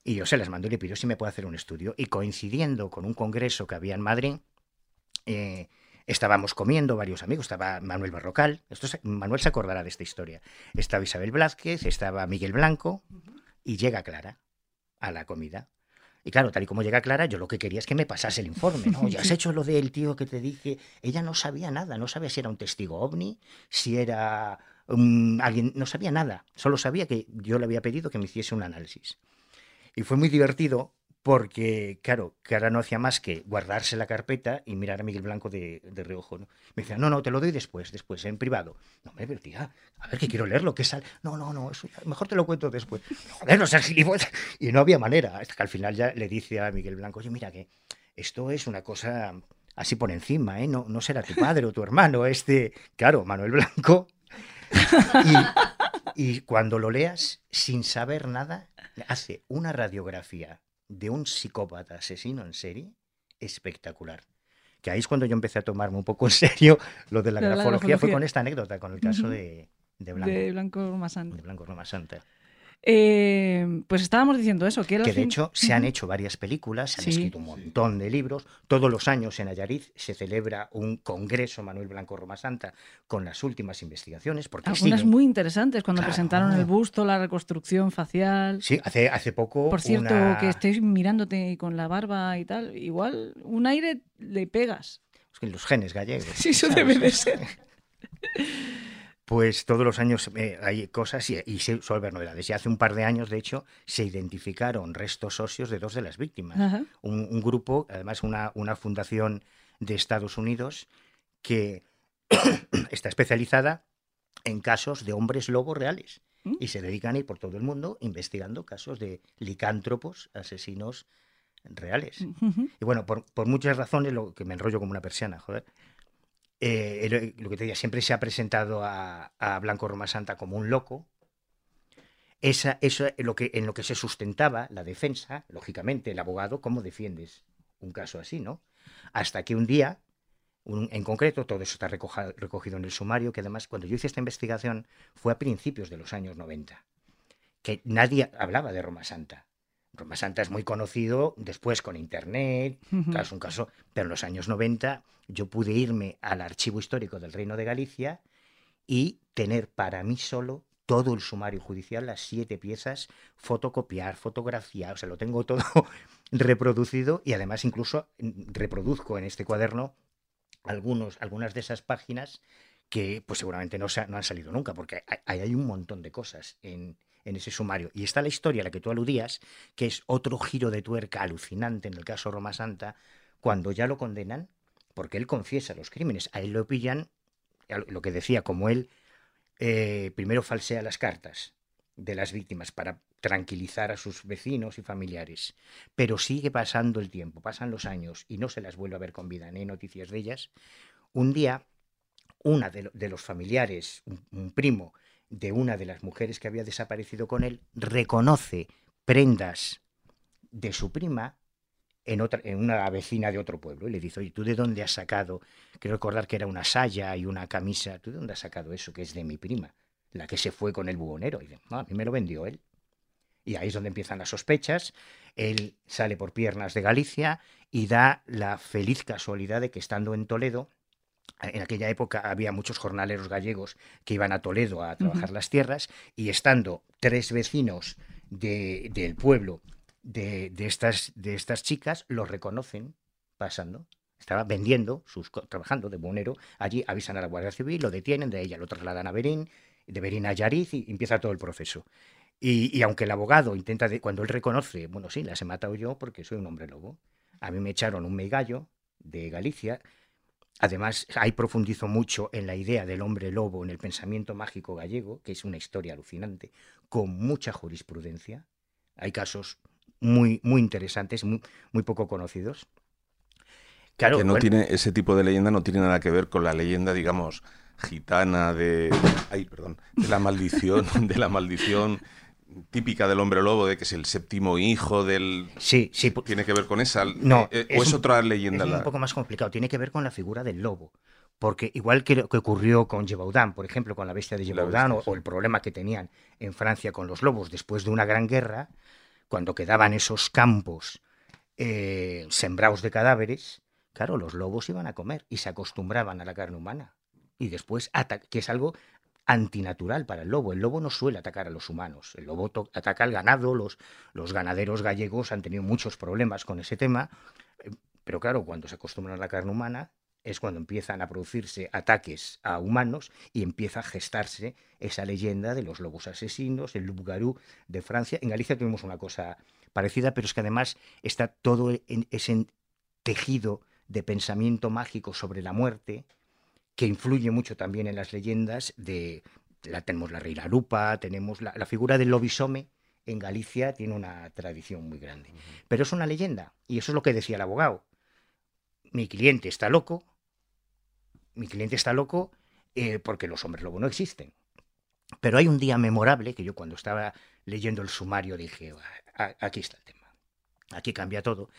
Y yo se las mando y le pido si me puede hacer un estudio. Y coincidiendo con un congreso que había en Madrid, eh, estábamos comiendo varios amigos. Estaba Manuel Barrocal. Esto Manuel se acordará de esta historia. Estaba Isabel Blázquez, estaba Miguel Blanco y llega Clara a la comida. Y claro, tal y como llega Clara, yo lo que quería es que me pasase el informe, ¿no? Ya has hecho lo del tío que te dije. Ella no sabía nada, no sabía si era un testigo ovni, si era um, alguien, no sabía nada. Solo sabía que yo le había pedido que me hiciese un análisis. Y fue muy divertido porque, claro, Clara no hacía más que guardarse la carpeta y mirar a Miguel Blanco de, de reojo. ¿no? Me decía, no, no, te lo doy después, después, en privado. No, pero tía, a ver que quiero leerlo, que sal. No, no, no, eso mejor te lo cuento después. Joder, no seas gilipollas. Y no había manera. Hasta que al final ya le dice a Miguel Blanco, oye, mira que esto es una cosa así por encima, ¿eh? No, no será tu padre o tu hermano, este, claro, Manuel Blanco. Y cuando lo leas, sin saber nada, hace una radiografía de un psicópata asesino en serie espectacular. Que ahí es cuando yo empecé a tomarme un poco en serio lo de la De la grafología. Fue grafología. con esta anécdota, con el caso de, de Blanco. De Blanco de Blanco Roma Santa. Eh, pues estábamos diciendo eso, que, Que de hecho se han hecho varias películas, se han Sí, escrito un montón de libros. Todos los años en Ayariz se celebra un congreso Manuel Blanco Roma Santa con las últimas investigaciones. Porque Algunas siguen- muy interesantes cuando Claro. presentaron el busto, la reconstrucción facial. Sí, hace, hace poco. Por cierto, una- que estoy mirándote con la barba y tal, igual un aire le pegas. Es que los genes gallegos. Sí, eso ¿sabes? debe de ser. Pues todos los años eh, hay cosas y, y se suele haber novedades. Y hace un par de años, de hecho, se identificaron restos óseos de dos de las víctimas. Ajá. Un, un grupo, además una, una fundación de Estados Unidos, que está especializada en casos de hombres lobos reales. ¿Mm? Y se dedican a ir por todo el mundo investigando casos de licántropos, asesinos reales. Y bueno, por, por muchas razones, lo que me enrollo como una persiana, joder. Eh, lo que te decía, siempre se ha presentado a, Blanco Roma Santa como un loco. Esa, eso es lo que, en lo que se sustentaba la defensa, lógicamente, el abogado, ¿cómo defiendes un caso así, no? Hasta que un día, en concreto, todo eso está recogido en el sumario, que además, cuando yo hice esta investigación, fue a principios de los años 90, que nadie hablaba de Roma Santa. Roma Santa es muy conocido después con Internet. Claro, es un caso, pero en los años 90 yo pude irme al archivo histórico del Reino de Galicia y tener para mí solo todo el sumario judicial, las siete piezas, fotocopiar, fotografiar, o sea, lo tengo todo reproducido y además incluso reproduzco en este cuaderno algunos, algunas de esas páginas que pues seguramente no, se- no han salido nunca, porque hay, hay un montón de cosas en, en ese sumario. Y está la historia a la que tú aludías, que es otro giro de tuerca alucinante en el caso Roma Santa, cuando ya lo condenan, porque él confiesa los crímenes. A él lo pillan, lo que decía, como él eh, primero falsea las cartas de las víctimas para tranquilizar a sus vecinos y familiares, pero sigue pasando el tiempo, pasan los años y no se las vuelve a ver con vida, ni hay noticias de ellas. Un día, una de, lo- de los familiares, un primo de una de las mujeres que había desaparecido con él, reconoce prendas de su prima en, otra, en una vecina de otro pueblo y le dice, oye, ¿tú de dónde has sacado? Quiero recordar que era una saya y una camisa. ¿Tú de dónde has sacado eso que es de mi prima? La que se fue con el bubonero. Y dice, "No, a mí me lo vendió él. Y ahí es donde empiezan las sospechas. Él sale por piernas de Galicia y da la feliz casualidad de que estando en Toledo, en aquella época había muchos jornaleros gallegos que iban a Toledo a trabajar las tierras y estando tres vecinos de- del pueblo de, de estas, de estas chicas lo reconocen pasando. Estaba vendiendo, sus, trabajando de bonero. Allí avisan a la Guardia Civil, lo detienen, de ella lo trasladan a Berín, de Berín a Yariz y empieza todo el proceso. Y, y aunque el abogado intenta, de- cuando él reconoce, bueno, sí, las he matado yo porque soy un hombre lobo. A mí me echaron un megallo de Galicia. Además, ahí profundizo mucho en la idea del hombre lobo, en el pensamiento mágico gallego, que es una historia alucinante, con mucha jurisprudencia. Hay casos muy, muy interesantes, muy, muy poco conocidos. Claro, que no bueno, tiene ese tipo de leyenda no tiene nada que ver con la leyenda, digamos, gitana de, ay, perdón, de la maldición, de la maldición típica del hombre lobo, de que es el séptimo hijo del sí, sí, tiene que ver con esa No, eh, es o es un- otra es leyenda la- un poco más complicado. Tiene que ver con la figura del lobo. Porque igual que lo que ocurrió con Gévaudan, por ejemplo, con la bestia de bestia, o, sí. o el problema que tenían en Francia con los lobos después de una gran guerra, cuando quedaban esos campos eh, sembrados de cadáveres, claro, los lobos iban a comer y se acostumbraban a la carne humana. Y después, que es algo antinatural para el lobo. El lobo no suele atacar a los humanos. El lobo ataca al ganado. Los, los ganaderos gallegos han tenido muchos problemas con ese tema. Pero claro, cuando se acostumbran a la carne humana es cuando empiezan a producirse ataques a humanos y empieza a gestarse esa leyenda de los lobos asesinos, el loup-garou de Francia. En Galicia tuvimos una cosa parecida, pero es que además está todo en ese tejido de pensamiento mágico sobre la muerte que influye mucho también en las leyendas de la, tenemos la Reina Lupa, tenemos la, la figura del lobisome en Galicia tiene una tradición muy grande. Pero es una leyenda y eso es lo que decía el abogado. Mi cliente está loco, mi cliente está loco eh, porque los hombres lobo no existen. Pero hay un día memorable que yo cuando estaba leyendo el sumario dije, "Ah, aquí está el tema, aquí cambia todo,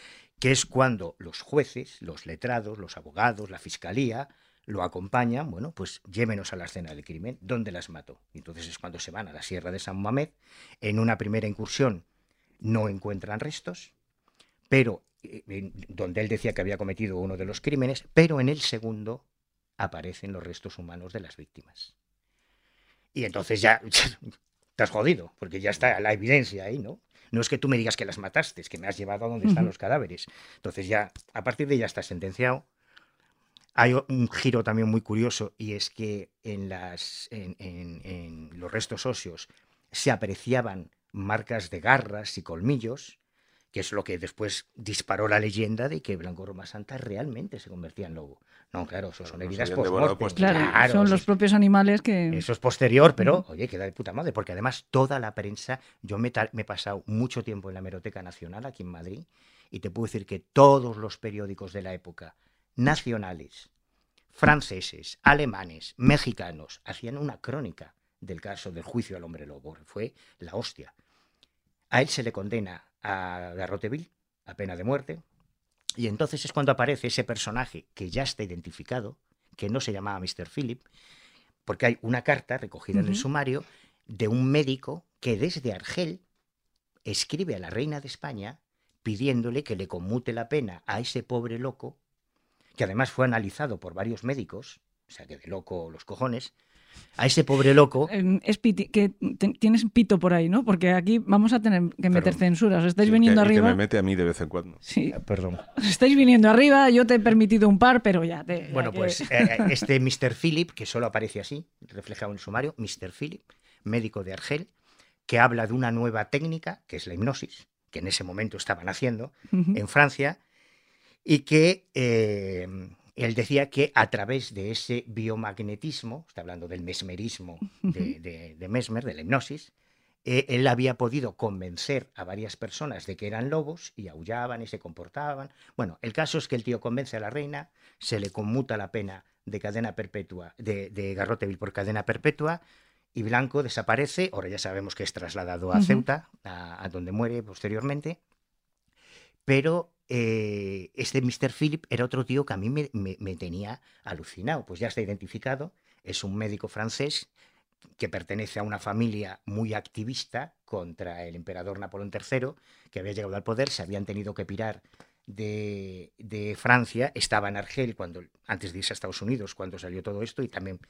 que es cuando los jueces, los letrados, los abogados, la fiscalía, lo acompañan, bueno, pues llévenos a la escena del crimen, ¿dónde las mató? Y entonces es cuando se van a la Sierra de San Mamed, en una primera incursión no encuentran restos, pero eh, donde él decía que había cometido uno de los crímenes, pero en el segundo aparecen los restos humanos de las víctimas. Y entonces ya te has jodido, porque ya está la evidencia ahí, ¿no? No es que tú me digas que las mataste, es que me has llevado a donde están los cadáveres. Entonces ya, a partir de ahí ya está sentenciado. Hay un giro también muy curioso y es que en, las, en, en- en los restos óseos se apreciaban marcas de garras y colmillos, que es lo que después disparó la leyenda de que Blanco Roma Santa realmente se convertía en lobo. No, claro, eso son heridas devorado post Claro, son los propios animales que... eso es posterior, pero oye, queda de puta madre, porque además toda la prensa, yo me, me he pasado mucho tiempo en la Hemeroteca Nacional aquí en Madrid y te puedo decir que todos los periódicos de la época, nacionales, franceses, alemanes, mexicanos, hacían una crónica del caso del juicio al hombre lobo. Fue la hostia. A él se le condena a Garroteville a pena de muerte y entonces es cuando aparece ese personaje que ya está identificado, que no se llamaba Mr. Philip, porque hay una carta recogida en el sumario de un médico que desde Argel escribe a la reina de España pidiéndole que le conmute la pena a ese pobre loco, que además fue analizado por varios médicos, o sea que de loco los cojones, a ese pobre loco. Eh, es piti- que te- tienes pito por ahí, ¿no? Porque aquí vamos a tener que meter Perdón. censuras. Os estáis Sí, viniendo que, y que arriba. me mete a mí de vez en cuando. Sí, Perdón. os estáis viniendo arriba. Yo te he permitido un par, pero ya te. ya Bueno, que- pues eh, este Mr. Philip, que solo aparece así, reflejado en el sumario, Mr. Philip, médico de Argel, que habla de una nueva técnica, que es la hipnosis, que en ese momento estaban haciendo en Francia, y que eh, él decía que a través de ese biomagnetismo, está hablando del mesmerismo de, de- de Mesmer, de la hipnosis, eh, él había podido convencer a varias personas de que eran lobos y aullaban y se comportaban. Bueno, el caso es que el tío convence a la reina, se le conmuta la pena de cadena perpetua, de, de Garroteville por cadena perpetua, y Blanco desaparece, ahora ya sabemos que es trasladado a. Ceuta, a, a donde muere posteriormente, pero eh, este Mr. Philip era otro tío que a mí me, tenía alucinado, pues ya está identificado, es un médico francés que pertenece a una familia muy activista contra el emperador Napoleón III, que había llegado al poder, se habían tenido que pirar de, de Francia, estaba en Argel cuando, antes de irse a Estados Unidos, cuando salió todo esto, y también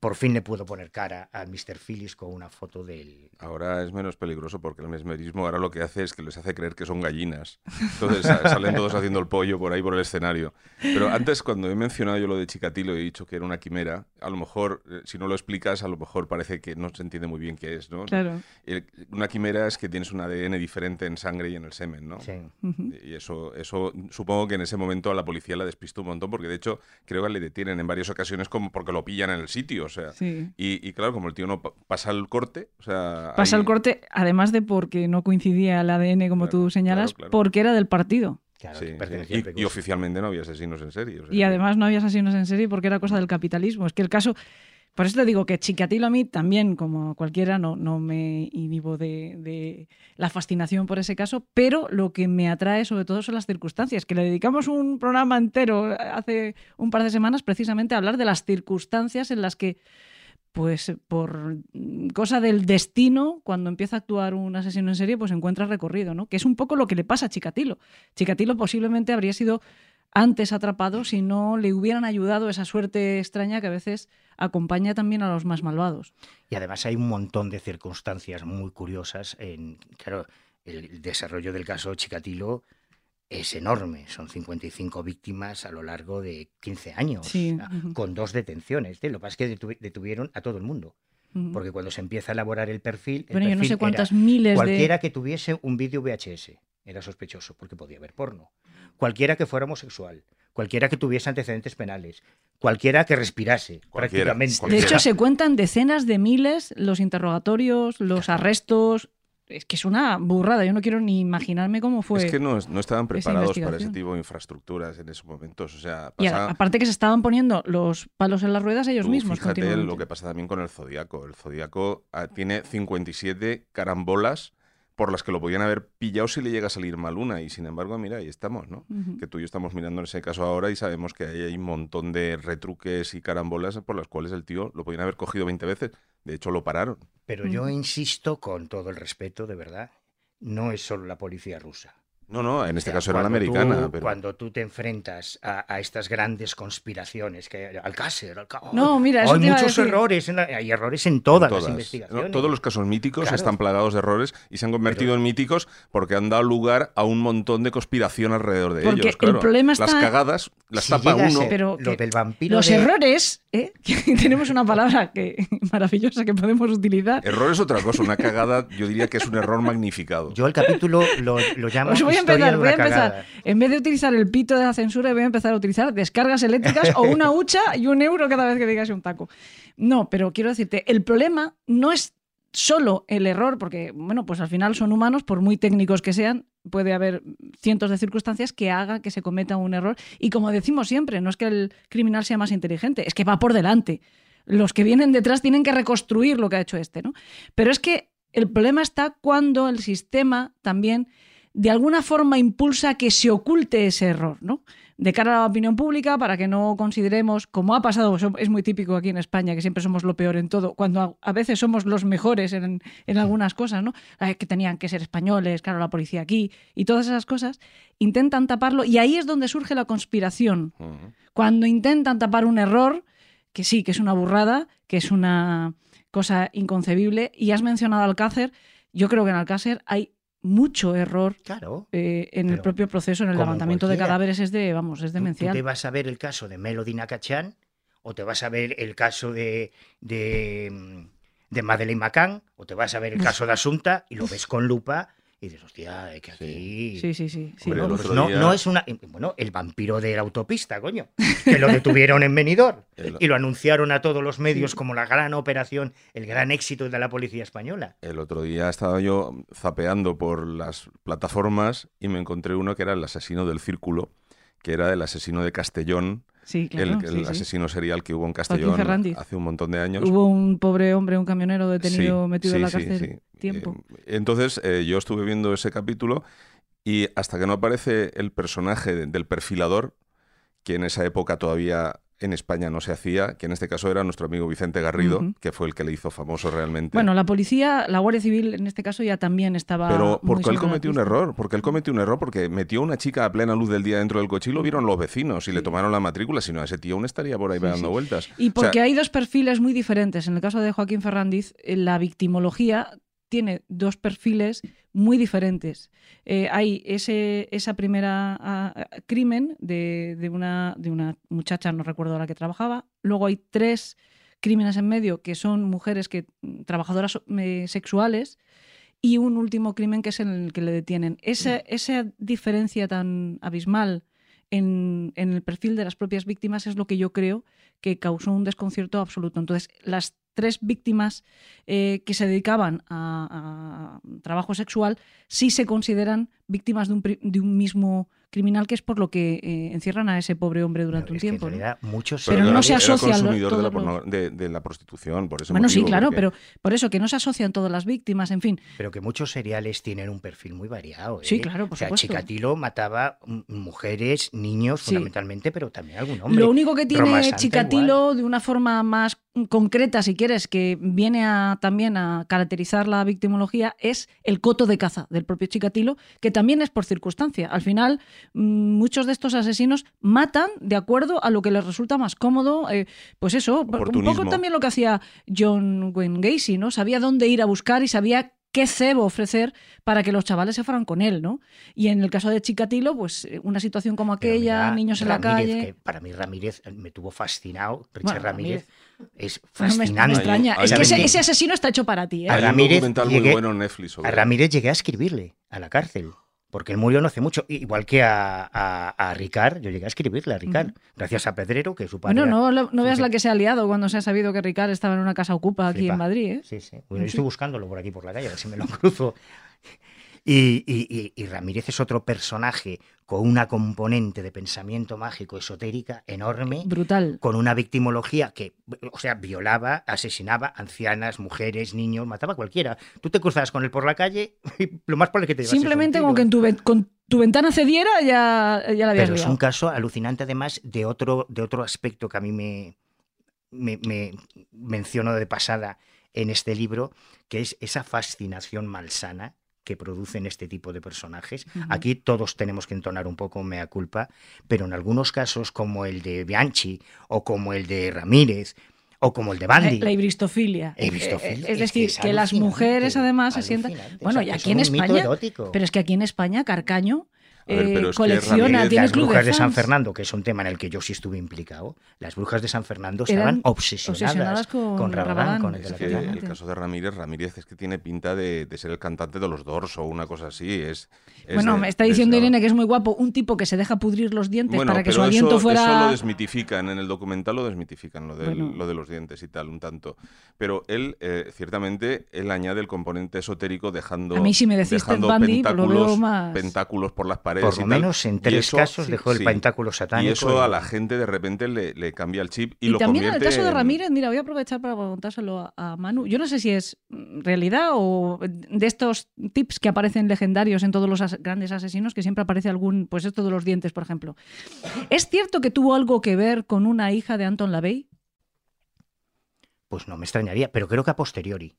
por fin le puedo poner cara al Mr. Phillips con una foto del... Ahora es menos peligroso porque el mesmerismo ahora lo que hace es que les hace creer que son gallinas. Entonces sa- salen todos haciendo el pollo por ahí por el escenario. Pero antes, cuando he mencionado yo lo de Chikatilo y he dicho que era una quimera, a lo mejor, eh, si no lo explicas, a lo mejor parece que no se entiende muy bien qué es, ¿no? Claro. El- una quimera es que tienes un ADN diferente en sangre y en el semen, ¿no? Sí. Y eso, eso supongo que en ese momento a la policía la despistó un montón, porque de hecho creo que le detienen en varias ocasiones como porque lo pillan en el sitio, o sea. Sí. Y, y claro, como el tío no pa- pasa el corte, o sea. Pasa ahí- el corte, además de porque no coincidía el ADN, como Claro, tú señalas, claro, claro. porque era del partido. Claro, Sí, sí. Y, oficialmente no había asesinos en serie. o sea Y además no había asesinos en serie porque era cosa del capitalismo. Es que el caso. Por eso te digo que Chikatilo a mí también, como cualquiera, no, no me inhibo de, la fascinación por ese caso, pero lo que me atrae sobre todo son las circunstancias, que le dedicamos un programa entero hace un par de semanas precisamente a hablar de las circunstancias en las que, pues por cosa del destino, cuando empieza a actuar un asesino en serie, pues encuentra recorrido, ¿no? Que es un poco lo que le pasa a Chikatilo. Chikatilo posiblemente habría sido antes atrapado si no le hubieran ayudado esa suerte extraña que a veces acompaña también a los más malvados. Y además hay un montón de circunstancias muy curiosas. En, claro, el desarrollo del caso Chikatilo es enorme. Son 55 víctimas a lo largo de 15 años, Sí, con dos detenciones. Lo que pasa es que detu- detuvieron a todo el mundo. Porque cuando se empieza a elaborar el perfil, el Bueno, yo no sé cuántas miles cualquiera de... que tuviese un vídeo VHS era sospechoso porque podía haber porno. Cualquiera que fuera homosexual, cualquiera que tuviese antecedentes penales, cualquiera que respirase, Cualquiera, prácticamente. De hecho, se cuentan decenas de miles los interrogatorios, los arrestos. Es que es una burrada. Yo no quiero ni imaginarme cómo fue. Es que no, no estaban preparados para ese tipo de infraestructuras en esos momentos. O sea, Y a- pasa, aparte que se estaban poniendo los palos en las ruedas ellos tú mismos. fíjate lo que pasa también con el Zodíaco. El Zodíaco ah, tiene 57 carambolas por las que lo podían haber pillado si le llega a salir mal una. Y sin embargo, mira, ahí estamos, ¿no? Que tú y yo estamos mirando en ese caso ahora y sabemos que ahí hay un montón de retruques y carambolas por las cuales el tío lo podían haber cogido 20 veces. De hecho, lo pararon. Pero yo insisto, con todo el respeto, de verdad, no es solo la policía rusa. No, no, en este O sea, caso era la tú- americana. pero... Cuando tú te enfrentas a, a estas grandes conspiraciones, que Alcácer, Alcá- No, mira, eso hay muchos errores, en la- hay errores en todas, Todas. las ¿no? investigaciones. Todos los casos míticos Claro. están plagados de errores y se han convertido en míticos porque han dado lugar a un montón de conspiración alrededor de Porque ellos. el claro. problema Las está- cagadas las Si tapa uno. ser Pero lo del vampiro Los de- errores, ¿eh? tenemos una palabra que maravillosa que podemos utilizar. Error es otra cosa. Una cagada, yo diría que es un error magnificado. Yo el capítulo lo, lo llamo Os voy a Historia empezar, voy a empezar. En vez de utilizar el pito de la censura, voy a empezar a utilizar descargas eléctricas o una hucha y un euro cada vez que digas un taco. No, pero quiero decirte, el problema no es solo el error, porque, bueno, pues al final son humanos, por muy técnicos que sean, puede haber cientos de circunstancias que hagan que se cometa un error. Y como decimos siempre, no es que el criminal sea más inteligente, es que va por delante. Los que vienen detrás tienen que reconstruir lo que ha hecho este, ¿no? Pero es que el problema está cuando el sistema también de alguna forma impulsa que se oculte ese error, ¿no? De cara a la opinión pública, para que no consideremos, como ha pasado, es muy típico aquí en España, que siempre somos lo peor en todo, cuando a, veces somos los mejores en, en algunas cosas, ¿no? Que tenían que ser españoles, claro, la policía aquí, y todas esas cosas, intentan taparlo, y ahí es donde surge la conspiración cuando intentan tapar un error, que sí, que es una burrada, que es una cosa inconcebible, y has mencionado Alcácer, yo creo que en Alcácer hay mucho error Claro. eh, en el propio proceso, en el levantamiento de cadáveres es de, vamos, es Tú, demencial. te vas a ver el caso de Melody Nakachan o te vas a ver el caso de, de, de Madeleine McCann o te vas a ver el caso de Asunta y lo ves con lupa y dices, hostia, es que aquí... Sí, sí, sí. sí. Hombre, No, el pues no, día- no es una. Bueno, el vampiro de la autopista, coño. Que lo detuvieron en Benidorm El- y lo anunciaron a todos los medios como la gran operación, el gran éxito de la policía española. El otro día estaba yo zapeando por las plataformas y me encontré uno que era el asesino del círculo, que era el asesino de Castellón, Sí, claro. el, el sí. asesino serial que hubo en Castellón hace un montón de años. Hubo un pobre hombre, un camionero detenido metido en la cárcel tiempo. Eh, entonces eh, yo estuve viendo ese capítulo y hasta que no aparece el personaje de- del perfilador, que en esa época todavía en España no se hacía, que en este caso era nuestro amigo Vicente Garrido, que fue el que le hizo famoso realmente. Bueno, la policía, la Guardia Civil en este caso ya también estaba. Pero porque él cometió un error, porque él cometió un error porque metió a una chica a plena luz del día dentro del coche y lo vieron los vecinos y le tomaron la matrícula, si no ese tío aún estaría por ahí dando vueltas. Y O sea, porque hay dos perfiles muy diferentes. En el caso de Joaquín Ferrandiz, eh, la victimología tiene dos perfiles muy diferentes. Eh, hay ese esa primera ah, ah, crimen de, de una, de una muchacha, no recuerdo la que trabajaba. Luego hay tres crímenes en medio que son mujeres que mm, trabajadoras eh, sexuales y un último crimen que es en el que le detienen. Esa, esa diferencia tan abismal en, en el perfil de las propias víctimas es lo que yo creo que causó un desconcierto absoluto. Entonces, las tres víctimas eh, que se dedicaban a, a trabajo sexual sí se consideran víctimas de un, pri- de un mismo criminal, que es por lo que eh, encierran a ese pobre hombre durante Pero un es que en tiempo. ¿no? realidad muchos Pero no era- se era asocia lo- consumidor de la, porno- de, de la prostitución, por ese Bueno, sí, claro, porque- pero por eso que no se asocian todas las víctimas, en fin. Pero que muchos seriales tienen un perfil muy variado. ¿eh? Sí, claro, por O sea, supuesto. Chikatilo mataba mujeres, niños, Sí. fundamentalmente, pero también algún hombre. Lo único que tiene Chikatilo de una forma más concreta, si quieres, que viene a, también a caracterizar la victimología, es el coto de caza del propio Chikatilo, que también es por circunstancia. Al final, mm, muchos de estos asesinos matan de acuerdo a lo que les resulta más cómodo. eh, pues eso, un poco también lo que hacía John Wayne Gacy, ¿no? Sabía dónde ir a buscar y sabía qué cebo ofrecer para que los chavales se fueran con él, ¿no? Y en el caso de Chikatilo, pues eh, una situación como aquella, mira, niños en la Ramírez, calle... que para mí Ramírez eh, me tuvo fascinado. Richard Bueno, Ramírez es No me, fascinante. extraña. Hay- es que ese, ese asesino está hecho para ti. ¿eh? A un Ramírez documental muy bueno en Netflix sobre A. Ramírez llegué a escribirle a la cárcel. Porque él murió no hace mucho. Igual que a, a, a Ricard, yo llegué a escribirle a Ricard. Gracias a Pedrero, que su padre. No, no veas la que se ha liado cuando se ha sabido que Ricard estaba en una casa ocupa aquí en Madrid. ¿eh? Sí, sí. Bueno, yo estoy buscándolo por aquí por la calle, a ver si me lo cruzo. Y, y- y- y Ramírez es otro personaje con una componente de pensamiento mágico esotérica enorme, Brutal. con una victimología que, o sea, violaba, asesinaba ancianas, mujeres, niños, mataba a cualquiera. Tú te cruzabas con él por la calle y lo más probable es que te Simplemente como que en tu, con tu ventana cediera ya, ya la habías Pero es un caso alucinante además de otro, de otro aspecto que a mí me, me, me menciono de pasada en este libro, que es esa fascinación malsana que producen este tipo de personajes. Aquí todos tenemos que entonar un poco mea culpa, pero en algunos casos como el de Bianchi o como el de Ramírez o como el de Bandi. La, ibristofilia. Ibristofilia, Es decir, que que, es las mujeres además se sientan. Bueno, y aquí en un mito España. erótico. Pero es que aquí en España, Carcaño A ver, eh, pero es que colecciona, Ramírez- tiene las brujas de San fans. Fernando, que es un tema en el que yo sí estuve implicado, las brujas de San Fernando estaban Eran obsesionadas, obsesionadas con Rabadán, Rabadán. con el de Es que el caso de Ramírez, Ramírez es que tiene pinta de, de ser el cantante de los Doors o una cosa así. Es, es Bueno, de- me está de diciendo Irene que es muy guapo un tipo que se deja pudrir los dientes Bueno, para que su aliento eso, fuera. eso lo desmitifican, en el documental lo desmitifican, lo, del- Bueno. lo de los dientes y tal, un tanto. Pero él, eh, ciertamente, él añade el componente esotérico dejando, A mí si me decís dejando Ted Bundy, lo pentáculos, veo más- pentáculos por las paredes Por y lo tal. menos en tres eso- casos dejó el sí. pentáculo satánico. Y eso a la gente de repente le, le cambia el chip y, Y lo también en el caso de en- Ramírez, mira, voy a aprovechar para preguntárselo a, a Manu. Yo no sé si es mm, realidad o de estos tips que aparecen legendarios en todos los as- grandes asesinos, que siempre aparece algún, pues esto de los dientes, por ejemplo. ¿Es cierto que tuvo algo que ver con una hija de Anton LaVey? Pues no me extrañaría, pero creo que a posteriori.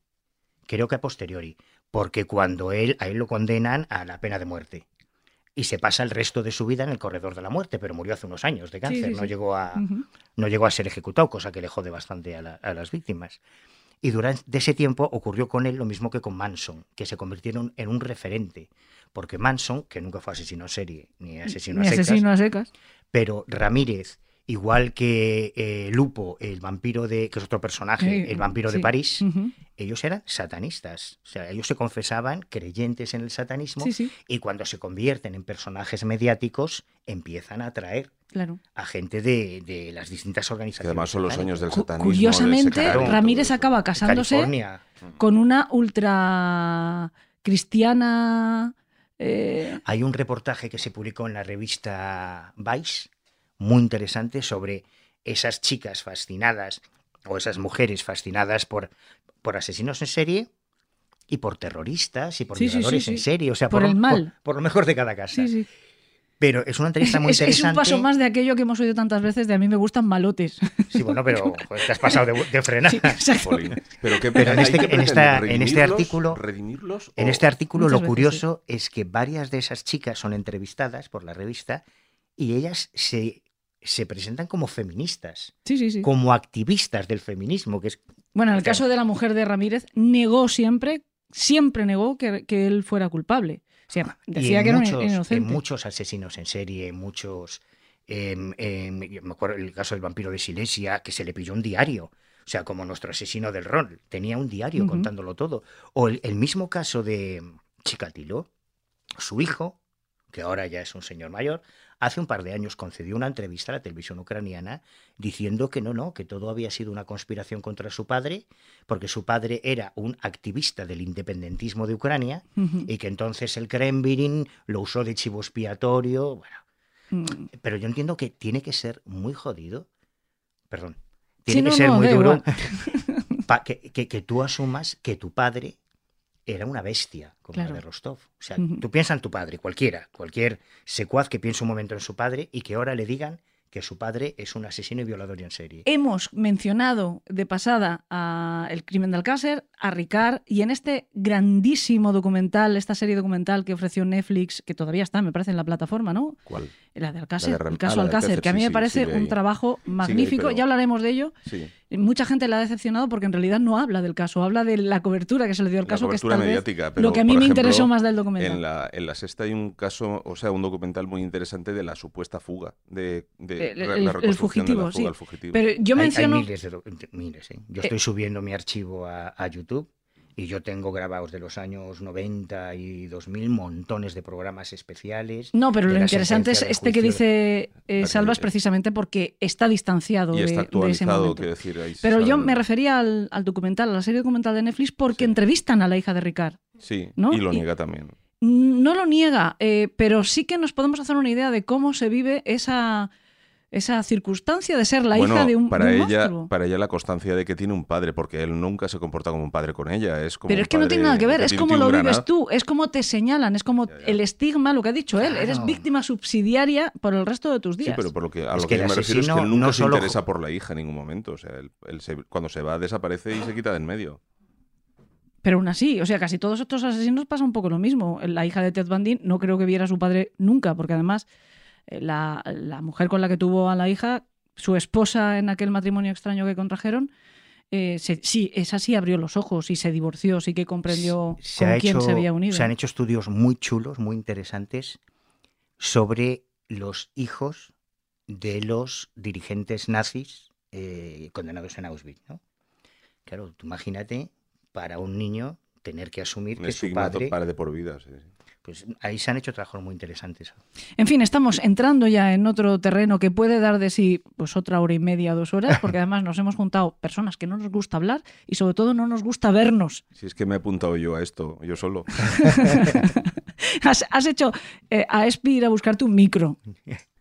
Creo que a posteriori. Porque cuando él, a él lo condenan a la pena de muerte. Y se pasa el resto de su vida en el corredor de la muerte, pero murió hace unos años de cáncer, sí, no. Llegó a, no llegó a ser ejecutado, cosa que le jode bastante a, la- a las víctimas. Y durante ese tiempo ocurrió con él lo mismo que con Manson, que se convirtieron en un referente. Porque Manson, que nunca fue asesino en serie ni asesino Ni a secas, asesino a secas. pero Ramírez, igual que eh, Lupo, el vampiro de, que es otro personaje, Sí, el vampiro de. París, ellos eran satanistas. O sea, ellos se confesaban creyentes en el satanismo Sí, sí, y cuando se convierten en personajes mediáticos empiezan a atraer claro. a gente de, de las distintas Que organizaciones. además son los sueños del satanismo. curiosamente, Ramírez acaba casándose California. con una ultra cristiana. eh, Hay un reportaje que se publicó en la revista Vice, muy interesante, sobre esas chicas fascinadas o esas mujeres fascinadas por, por asesinos en serie y por terroristas y por Sí, sí, sí, violadores sí. en serie. O sea, Por lo- el mal. Por, por lo mejor de cada casa. sí, sí. Pero es una entrevista muy Es, es interesante. un paso más de aquello que hemos oído tantas veces de a mí me gustan malotes. Sí, bueno, pero joder, te has pasado de, de frenar. Sí. Pero, ¿qué- Pero en este- en esta- en este artículo- ¿Redimirlos? En este artículo Muchas lo veces, curioso es que varias de esas chicas son entrevistadas por la revista y ellas se, se presentan como feministas, Sí, sí, sí. como activistas del feminismo, que es Bueno, en el Claro. caso de la mujer de Ramírez, negó siempre, siempre negó que, que él fuera culpable. O sea, y decía en que era muchos, inocente. en muchos asesinos en serie, muchos... yo me acuerdo el caso del vampiro de Silesia, que se le pilló un diario. O sea, como nuestro asesino del rol, tenía un diario contándolo todo. O el, el mismo caso de Chikatilo, su hijo, que ahora ya es un señor mayor, hace un par de años concedió una entrevista a la televisión ucraniana diciendo que no, no, que todo había sido una conspiración contra su padre, porque su padre era un activista del independentismo de Ucrania y que entonces el Kremlin lo usó de chivo expiatorio. Bueno, Mm. pero yo entiendo que tiene que ser muy jodido. Perdón. Sí, Tiene no, que ser no, muy duro que- que tú asumas que tu padre era una bestia, como Claro. la de Rostov. O sea, tú piensas en tu padre, cualquiera, cualquier secuaz que piense un momento en su padre y que ahora le digan que su padre es un asesino y violador en serie. Hemos mencionado de pasada a El crimen de Alcácer, a Ricard, y en este grandísimo documental, esta serie documental que ofreció Netflix, que todavía está, me parece, en la plataforma, ¿no? ¿Cuál? La de Alcácer, el caso ah, Alcácer, Alcácer, que a mí sí, me parece un trabajo magnífico. pero- Ya hablaremos de ello. Sí. Mucha gente la ha decepcionado porque en realidad no habla del caso, habla de la cobertura que se le dio al caso, que es cobertura tal vez pero, lo que a mí me ejemplo, interesó más del documental. En la, en la sexta hay un caso, o sea, un documental muy interesante de la supuesta fuga, de, de El- la- el- la el reconstrucción fugitivo, de la fuga sí. al fugitivo. Pero yo Hay- hay, menciono... miles miles, ¿eh? Yo estoy subiendo mi archivo a, a YouTube y yo tengo grabados de los años 90 y 2000 montones de programas especiales. No, pero lo interesante es este que dice eh, Salvas precisamente porque está distanciado y de, ese momento. quiero decir. ahí Pero yo me refería al, al documental, a la serie documental de Netflix, porque Sí. entrevistan a la hija de Ricard. Sí, ¿no? y lo Y- niega también. No lo niega, eh, pero sí que nos podemos hacer una idea de cómo se vive esa, esa circunstancia de ser la bueno, hija de un, para de un ella, monstruo. para ella la constancia de que tiene un padre, porque él nunca se comporta como un padre con ella. Es como Pero es que no tiene nada que ver, es como lo vives tú, es como te señalan, es como Ya, ya. el estigma, lo que ha dicho él, eres víctima subsidiaria por el resto de tus Sí, días. pero por lo que, a Es lo que que, me refiero es que él nunca no se solo- interesa por la hija en ningún momento. O sea, él, él se- cuando se va desaparece y se quita de en medio. Pero aún así, o sea, casi todos estos asesinos pasa un poco lo mismo. La hija de Ted Bundy no creo que viera a su padre nunca, porque además la, la mujer con la que tuvo a la hija, su esposa en aquel matrimonio extraño que contrajeron, eh, se- sí, esa sí abrió los ojos y se divorció, sí que comprendió se, con ha quién hecho- se había unido. se han hecho estudios muy chulos, muy interesantes sobre los hijos de los dirigentes nazis eh, condenados en Auschwitz. ¿no? Claro, tú imagínate para un niño tener que asumir Un que su padre... para de por vida. sí, sí. Pues ahí se han hecho trabajos muy interesantes. En fin, estamos entrando ya en otro terreno que puede dar de sí pues otra hora y media, dos horas, porque además nos hemos juntado personas que no nos gusta hablar y sobre todo no nos gusta vernos. Si es que me he apuntado yo a esto, yo solo. Has, has hecho eh, a Espi ir a buscarte un micro.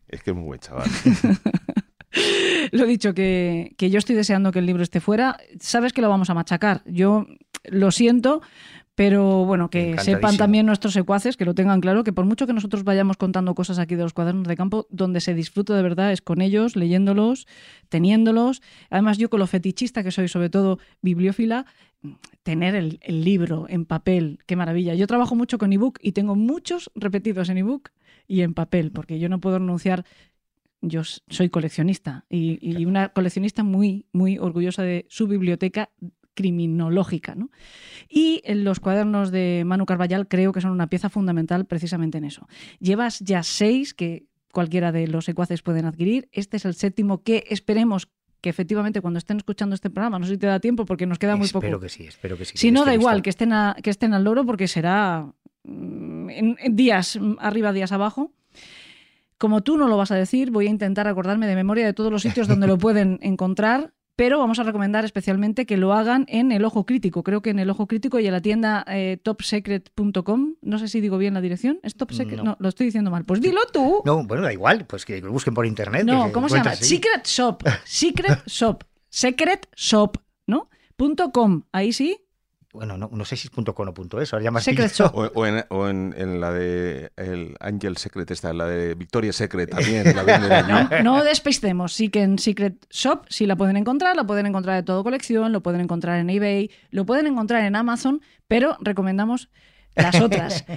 Es que es muy buen chaval. Lo he dicho, que, que yo estoy deseando que el libro esté fuera. Sabes que lo vamos a machacar. Yo lo siento, pero bueno, que sepan también nuestros secuaces, que lo tengan claro, que por mucho que nosotros vayamos contando cosas aquí de los cuadernos de campo, donde se disfruta de verdad es con ellos, leyéndolos, teniéndolos. Además, yo con lo fetichista que soy, sobre todo bibliófila, tener el, el libro en papel, qué maravilla. Yo trabajo mucho con ebook y tengo muchos repetidos en ebook y en papel, porque yo no puedo renunciar yo soy coleccionista y, y una coleccionista muy, muy orgullosa de su biblioteca criminológica. ¿no? Y en los cuadernos de Manu Carballal creo que son una pieza fundamental precisamente en eso. Llevas ya seis que cualquiera de los secuaces pueden adquirir. Este es el séptimo que esperemos que efectivamente cuando estén escuchando este programa, no sé si te da tiempo porque nos queda muy espero poco. que sí, espero que sí. Si que no, da igual, que estén, a- que estén al loro porque será mm, en, en días mm, arriba, días abajo. Como tú no lo vas a decir, voy a intentar acordarme de memoria de todos los sitios donde lo pueden encontrar, pero vamos a recomendar especialmente que lo hagan en El Ojo Crítico. Creo que en El Ojo Crítico y en la tienda eh, topsecret.com. No sé si digo bien la dirección. ¿Es Top Secret? No. No. lo estoy diciendo mal. Pues dilo tú. No, bueno, da igual, pues que lo busquen por internet. No, ¿cómo se llama? Secret Shop. Secret Shop. Secret Shop, ¿no? Punto .com. Ahí sí. Bueno, no, no sé si es punto .com o punto .es, ahora ya más Secret. Shop. O, o en, o en- en la de el Angel Secret, esta, la de Victoria Secret también. la venden allí. No despistemos, sí que en Secret Shop sí la pueden encontrar, la pueden encontrar de todo colección, lo pueden encontrar en eBay, lo pueden encontrar en Amazon, pero recomendamos las otras.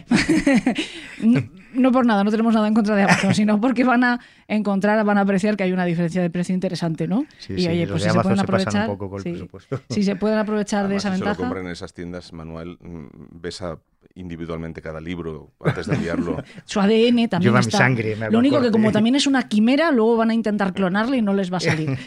no, por nada, no tenemos nada en contra de Amazon, sino porque van a encontrar, van a apreciar que hay una diferencia de precio interesante, ¿no? Sí, y sí, oye, pues si se pueden pasan un aprovechar, poco con el si se pueden aprovechar de esa si se lo ventaja. compran en esas tiendas, Manuel, mm, besa individualmente cada libro antes de enviarlo. Su ADN también Lleva mi está. sangre, me Lo único que como también es una quimera, luego van a intentar clonarle y no les va a salir.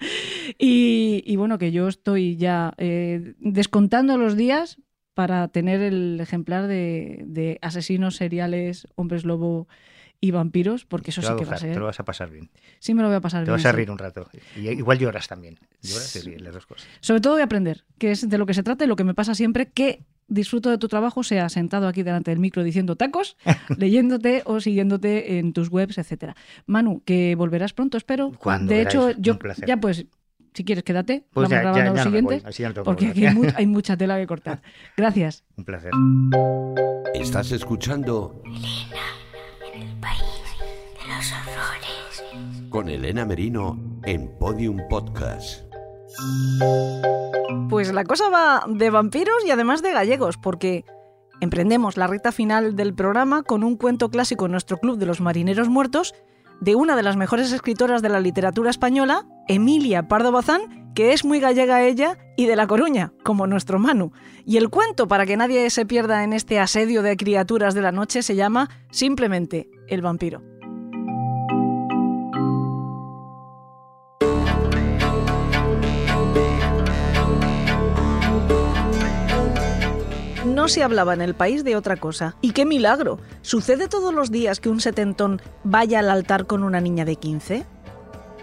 y, y bueno, que yo estoy ya eh, descontando los días para tener el ejemplar de, de asesinos seriales, hombres lobo y vampiros, porque eso Te sí que va a ser. te lo vas a pasar bien. Sí me lo voy a pasar Te bien. vas a sí. reír un rato. Y igual lloras también. Lloras y ríes, las dos cosas. Sobre todo voy a aprender, que es de lo que se trata y lo que me pasa siempre, que disfruto de tu trabajo, sea sentado aquí delante del micro diciendo tacos, leyéndote o siguiéndote en tus webs, etcétera. Manu, que volverás pronto, espero. Cuando de hecho, yo ya pues, si quieres, quédate. Pues Vamos ya, ya, grabando ya lo no me siguiente, voy, así ya no porque que aquí hay, mu- hay mucha tela que cortar. Gracias. Un placer. Estás escuchando con Elena Merino en Podium Podcast. Pues la cosa va de vampiros y además de gallegos, porque emprendemos la recta final del programa con un cuento clásico en nuestro Club de los Marineros Muertos de una de las mejores escritoras de la literatura española, Emilia Pardo Bazán, que es muy gallega ella y de La Coruña, como nuestro Manu. Y el cuento, para que nadie se pierda en este asedio de criaturas de la noche, se llama simplemente El vampiro. No se hablaba en el país de otra cosa. Y qué milagro. ¿Sucede todos los días que un setentón vaya al altar con una niña de 15?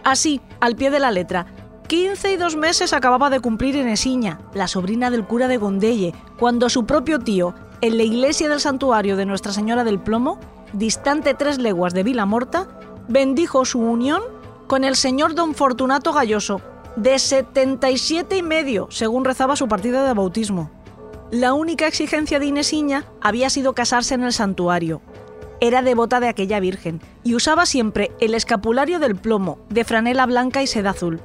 Así, al pie de la letra. 15 y dos meses acababa de cumplir Enesiña, la sobrina del cura de Gondelle, cuando su propio tío, en la iglesia del santuario de Nuestra Señora del Plomo, distante tres leguas de Vilamorta, bendijo su unión con el señor don Fortunato Galloso, de 77 y medio, según rezaba su partida de bautismo. La única exigencia de Inesiña había sido casarse en el santuario. Era devota de aquella virgen y usaba siempre el escapulario del plomo, de franela blanca y seda azul.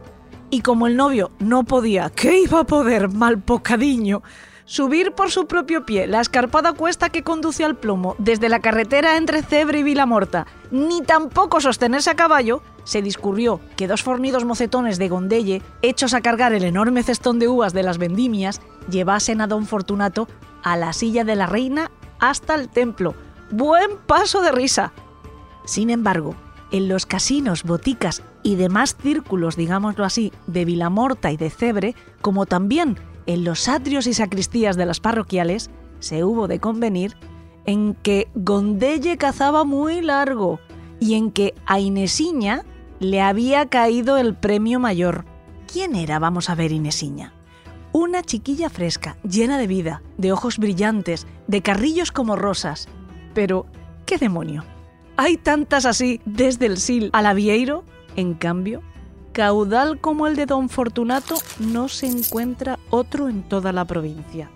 Y como el novio no podía, ¿qué iba a poder, mal pocadiño? Subir por su propio pie la escarpada cuesta que conduce al plomo desde la carretera entre Cebre y Vilamorta, ni tampoco sostenerse a caballo, se discurrió que dos fornidos mocetones de Gondelle, hechos a cargar el enorme cestón de uvas de las vendimias, llevasen a don Fortunato a la silla de la reina hasta el templo. Buen paso de risa. Sin embargo, en los casinos, boticas y demás círculos, digámoslo así, de Vilamorta y de Cebre, como también en los atrios y sacristías de las parroquiales, se hubo de convenir en que Gondelle cazaba muy largo y en que a Inesiña le había caído el premio mayor. ¿Quién era, vamos a ver, Inesiña? Una chiquilla fresca, llena de vida, de ojos brillantes, de carrillos como rosas. Pero, ¿qué demonio? Hay tantas así desde el Sil al Avieiro. En cambio, caudal como el de don Fortunato no se encuentra otro en toda la provincia.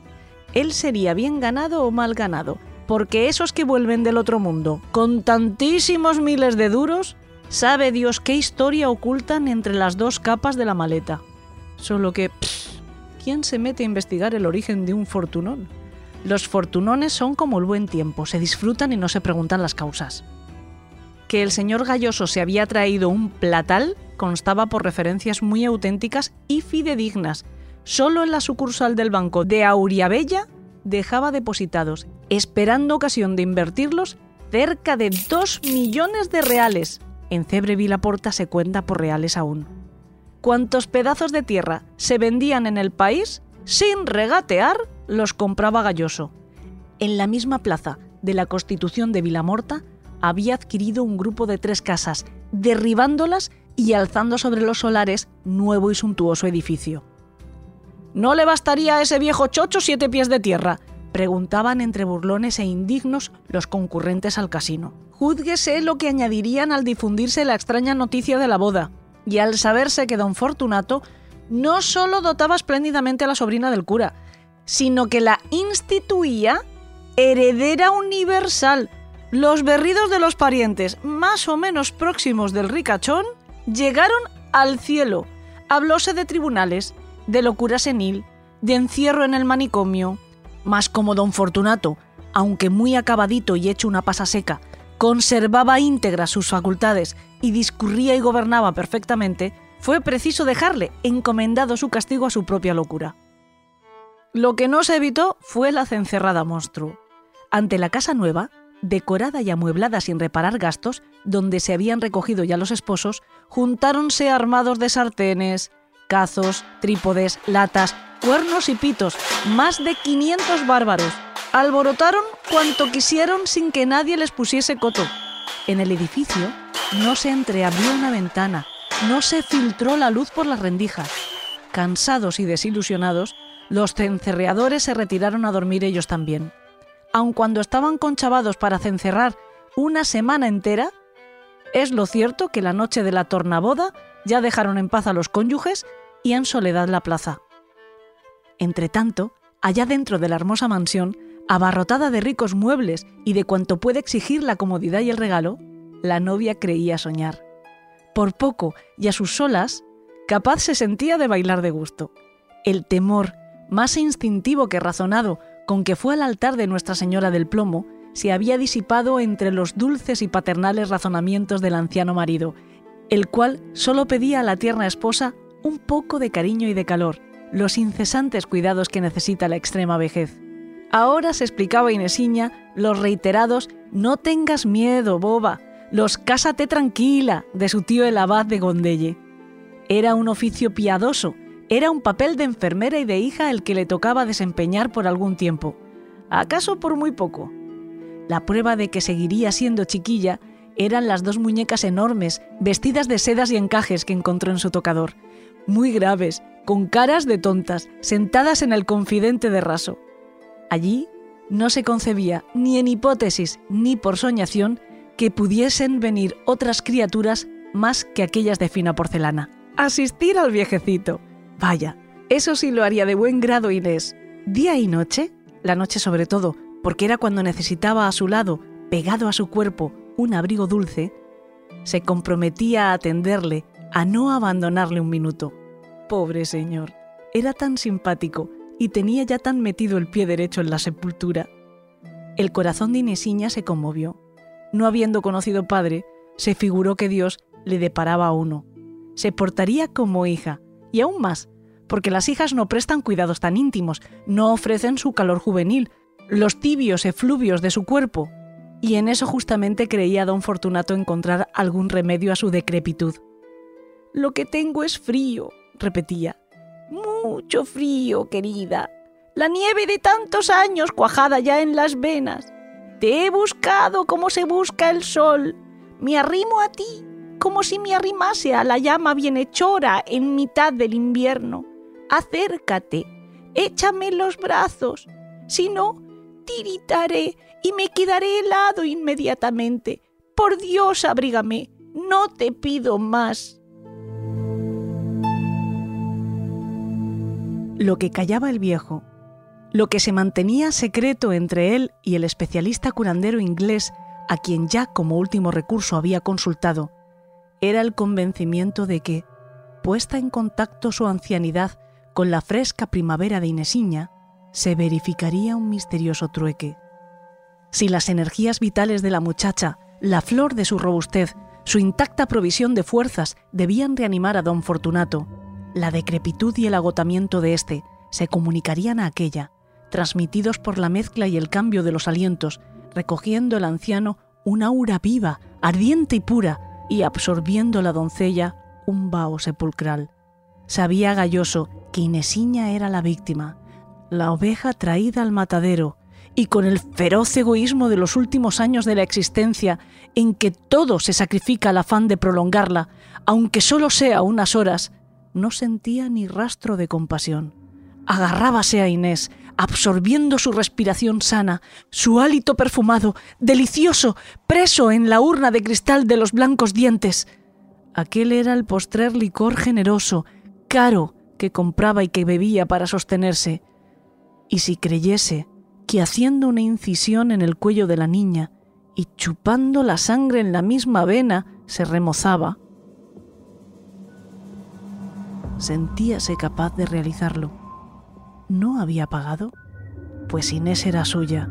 Él sería bien ganado o mal ganado, porque esos que vuelven del otro mundo, con tantísimos miles de duros, sabe Dios qué historia ocultan entre las dos capas de la maleta. Solo que, ¿quién se mete a investigar el origen de un fortunón? Los fortunones son como el buen tiempo, se disfrutan y no se preguntan las causas. Que el señor Galloso se había traído un platal constaba por referencias muy auténticas y fidedignas. Solo en la sucursal del banco de Auriabella dejaba depositados, esperando ocasión de invertirlos, cerca de 2 millones de reales. En Cebre Vilaporta se cuenta por reales aún. Cuantos pedazos de tierra se vendían en el país, sin regatear, los compraba Galloso. En la misma plaza de la Constitución de Vilamorta había adquirido un grupo de tres casas, derribándolas y alzando sobre los solares nuevo y suntuoso edificio. ¿No le bastaría a ese viejo chocho siete pies de tierra? preguntaban entre burlones e indignos los concurrentes al casino. Júzguese lo que añadirían al difundirse la extraña noticia de la boda, y al saberse que don Fortunato no solo dotaba espléndidamente a la sobrina del cura, sino que la instituía heredera universal. Los berridos de los parientes más o menos próximos del ricachón llegaron al cielo. Hablóse de tribunales, de locura senil, de encierro en el manicomio. Más como don Fortunato, aunque muy acabadito y hecho una pasa seca, conservaba íntegras sus facultades y discurría y gobernaba perfectamente, fue preciso dejarle encomendado su castigo a su propia locura. Lo que no se evitó fue la cencerrada monstruo. Ante la casa nueva, decorada y amueblada sin reparar gastos, donde se habían recogido ya los esposos, juntáronse armados de sartenes, cazos, trípodes, latas, cuernos y pitos, más de 500 bárbaros. Alborotaron cuanto quisieron sin que nadie les pusiese coto. En el edificio no se entreabrió una ventana, no se filtró la luz por las rendijas. Cansados y desilusionados, los cencerreadores se retiraron a dormir ellos también. Aun cuando estaban conchavados para cencerrar una semana entera, es lo cierto que la noche de la tornaboda ya dejaron en paz a los cónyuges y en soledad la plaza. Entretanto, allá dentro de la hermosa mansión, abarrotada de ricos muebles y de cuanto puede exigir la comodidad y el regalo, la novia creía soñar. Por poco y a sus solas, capaz se sentía de bailar de gusto. El temor, más instintivo que razonado, con que fue al altar de Nuestra Señora del Plomo, se había disipado entre los dulces y paternales razonamientos del anciano marido, el cual solo pedía a la tierna esposa un poco de cariño y de calor, los incesantes cuidados que necesita la extrema vejez. Ahora se explicaba Inesiña los reiterados No tengas miedo, boba, los Cásate tranquila de su tío el abad de Gondelle. Era un oficio piadoso, era un papel de enfermera y de hija el que le tocaba desempeñar por algún tiempo, acaso por muy poco. La prueba de que seguiría siendo chiquilla eran las dos muñecas enormes, vestidas de sedas y encajes que encontró en su tocador, muy graves, con caras de tontas, sentadas en el confidente de raso. Allí no se concebía ni en hipótesis ni por soñación que pudiesen venir otras criaturas más que aquellas de fina porcelana. Asistir al viejecito. Vaya, eso sí lo haría de buen grado Inés. Día y noche, la noche sobre todo, porque era cuando necesitaba a su lado, pegado a su cuerpo, un abrigo dulce, se comprometía a atenderle, a no abandonarle un minuto. Pobre señor, era tan simpático y tenía ya tan metido el pie derecho en la sepultura. El corazón de Inesiña se conmovió. No habiendo conocido padre, se figuró que Dios le deparaba a uno. Se portaría como hija, y aún más, porque las hijas no prestan cuidados tan íntimos, no ofrecen su calor juvenil, los tibios efluvios de su cuerpo, y en eso justamente creía don Fortunato encontrar algún remedio a su decrepitud. Lo que tengo es frío, repetía. Mucho frío, querida. La nieve de tantos años cuajada ya en las venas. Te he buscado como se busca el sol. Me arrimo a ti como si me arrimase a la llama bienhechora en mitad del invierno. Acércate, échame los brazos. Si no, tiritaré y me quedaré helado inmediatamente. Por Dios, abrígame, no te pido más. Lo que callaba el viejo, lo que se mantenía secreto entre él y el especialista curandero inglés a quien ya como último recurso había consultado, era el convencimiento de que, puesta en contacto su ancianidad con la fresca primavera de Inesiña, se verificaría un misterioso trueque. Si las energías vitales de la muchacha, la flor de su robustez, su intacta provisión de fuerzas debían reanimar a don Fortunato, la decrepitud y el agotamiento de éste se comunicarían a aquella, transmitidos por la mezcla y el cambio de los alientos, recogiendo el anciano un aura viva, ardiente y pura, y absorbiendo la doncella un vaho sepulcral. Sabía Galloso que Inesiña era la víctima, la oveja traída al matadero, y con el feroz egoísmo de los últimos años de la existencia, en que todo se sacrifica al afán de prolongarla, aunque solo sea unas horas, no sentía ni rastro de compasión. Agarrábase a Inés, absorbiendo su respiración sana, su hálito perfumado, delicioso, preso en la urna de cristal de los blancos dientes. Aquel era el postrer licor generoso, caro, que compraba y que bebía para sostenerse. Y si creyese que haciendo una incisión en el cuello de la niña y chupando la sangre en la misma vena se remozaba, sentíase capaz de realizarlo. ¿No había pagado? Pues Inés era suya.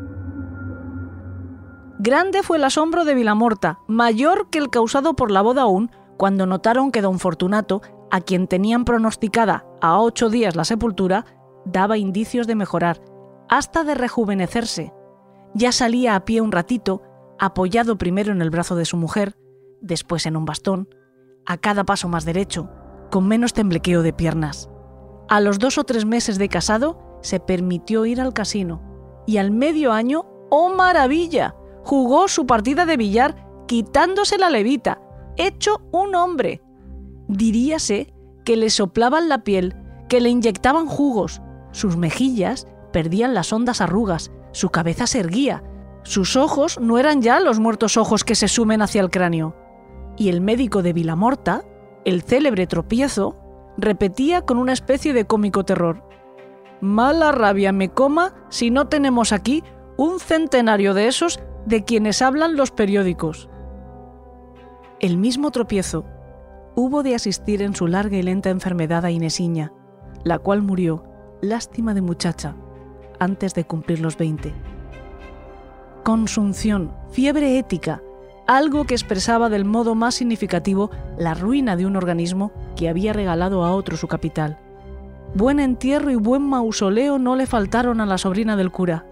Grande fue el asombro de Vilamorta, mayor que el causado por la boda aún, cuando notaron que don Fortunato, a quien tenían pronosticada a ocho días la sepultura, daba indicios de mejorar, hasta de rejuvenecerse. Ya salía a pie un ratito, apoyado primero en el brazo de su mujer, después en un bastón, a cada paso más derecho, con menos temblequeo de piernas. A los dos o tres meses de casado, se permitió ir al casino, y al medio año, ¡oh maravilla!, jugó su partida de billar quitándose la levita, hecho un hombre. Diríase que le soplaban la piel, que le inyectaban jugos, sus mejillas perdían las hondas arrugas, su cabeza se erguía, sus ojos no eran ya los muertos ojos que se sumen hacia el cráneo. Y el médico de Vilamorta, el célebre tropiezo, repetía con una especie de cómico terror. Mala rabia me coma si no tenemos aquí un centenario de esos de quienes hablan los periódicos. El mismo tropiezo hubo de asistir en su larga y lenta enfermedad a Inesiña, la cual murió, lástima de muchacha, antes de cumplir los 20. Consunción, fiebre ética, algo que expresaba del modo más significativo la ruina de un organismo que había regalado a otro su capital. Buen entierro y buen mausoleo no le faltaron a la sobrina del cura.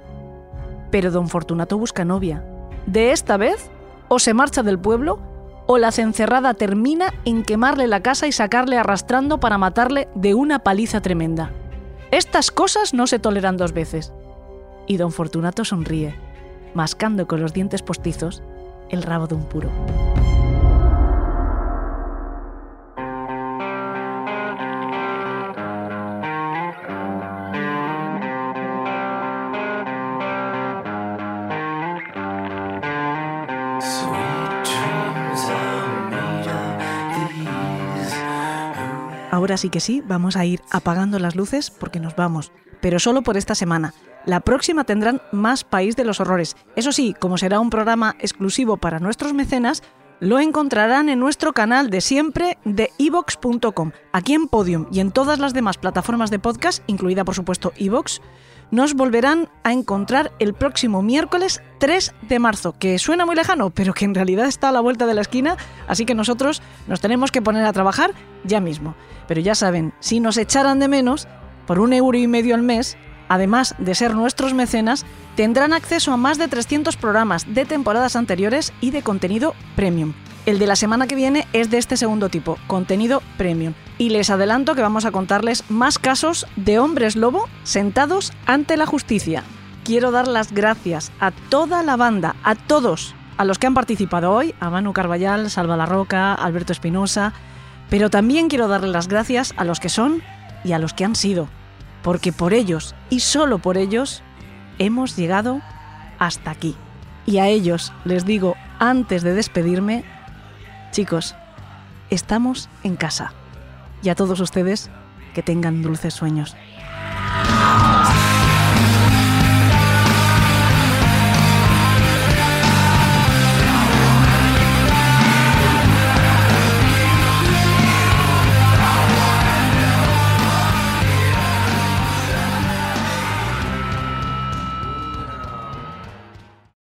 Pero don Fortunato busca novia. De esta vez, o se marcha del pueblo, o la cencerrada termina en quemarle la casa y sacarle arrastrando para matarle de una paliza tremenda. Estas cosas no se toleran dos veces. Y don Fortunato sonríe, mascando con los dientes postizos el rabo de un puro. Ahora sí que sí, vamos a ir apagando las luces porque nos vamos, pero solo por esta semana. La próxima tendrán más País de los Horrores. Eso sí, como será un programa exclusivo para nuestros mecenas, lo encontrarán en nuestro canal de siempre de evox.com. Aquí en Podium y en todas las demás plataformas de podcast, incluida por supuesto evox, nos volverán a encontrar el próximo miércoles 3 de marzo, que suena muy lejano, pero que en realidad está a la vuelta de la esquina, así que nosotros nos tenemos que poner a trabajar ya mismo. Pero ya saben, si nos echaran de menos, por un euro y medio al mes, además de ser nuestros mecenas, tendrán acceso a más de 300 programas de temporadas anteriores y de contenido premium. El de la semana que viene es de este segundo tipo, contenido premium. Y les adelanto que vamos a contarles más casos de hombres lobo sentados ante la justicia. Quiero dar las gracias a toda la banda, a todos, a los que han participado hoy, a Manu Carballal, Salva La Roca, Alberto Espinosa, pero también quiero darle las gracias a los que son y a los que han sido, porque por ellos y solo por ellos hemos llegado hasta aquí. Y a ellos les digo, antes de despedirme, chicos, estamos en casa. Y a todos ustedes, que tengan dulces sueños.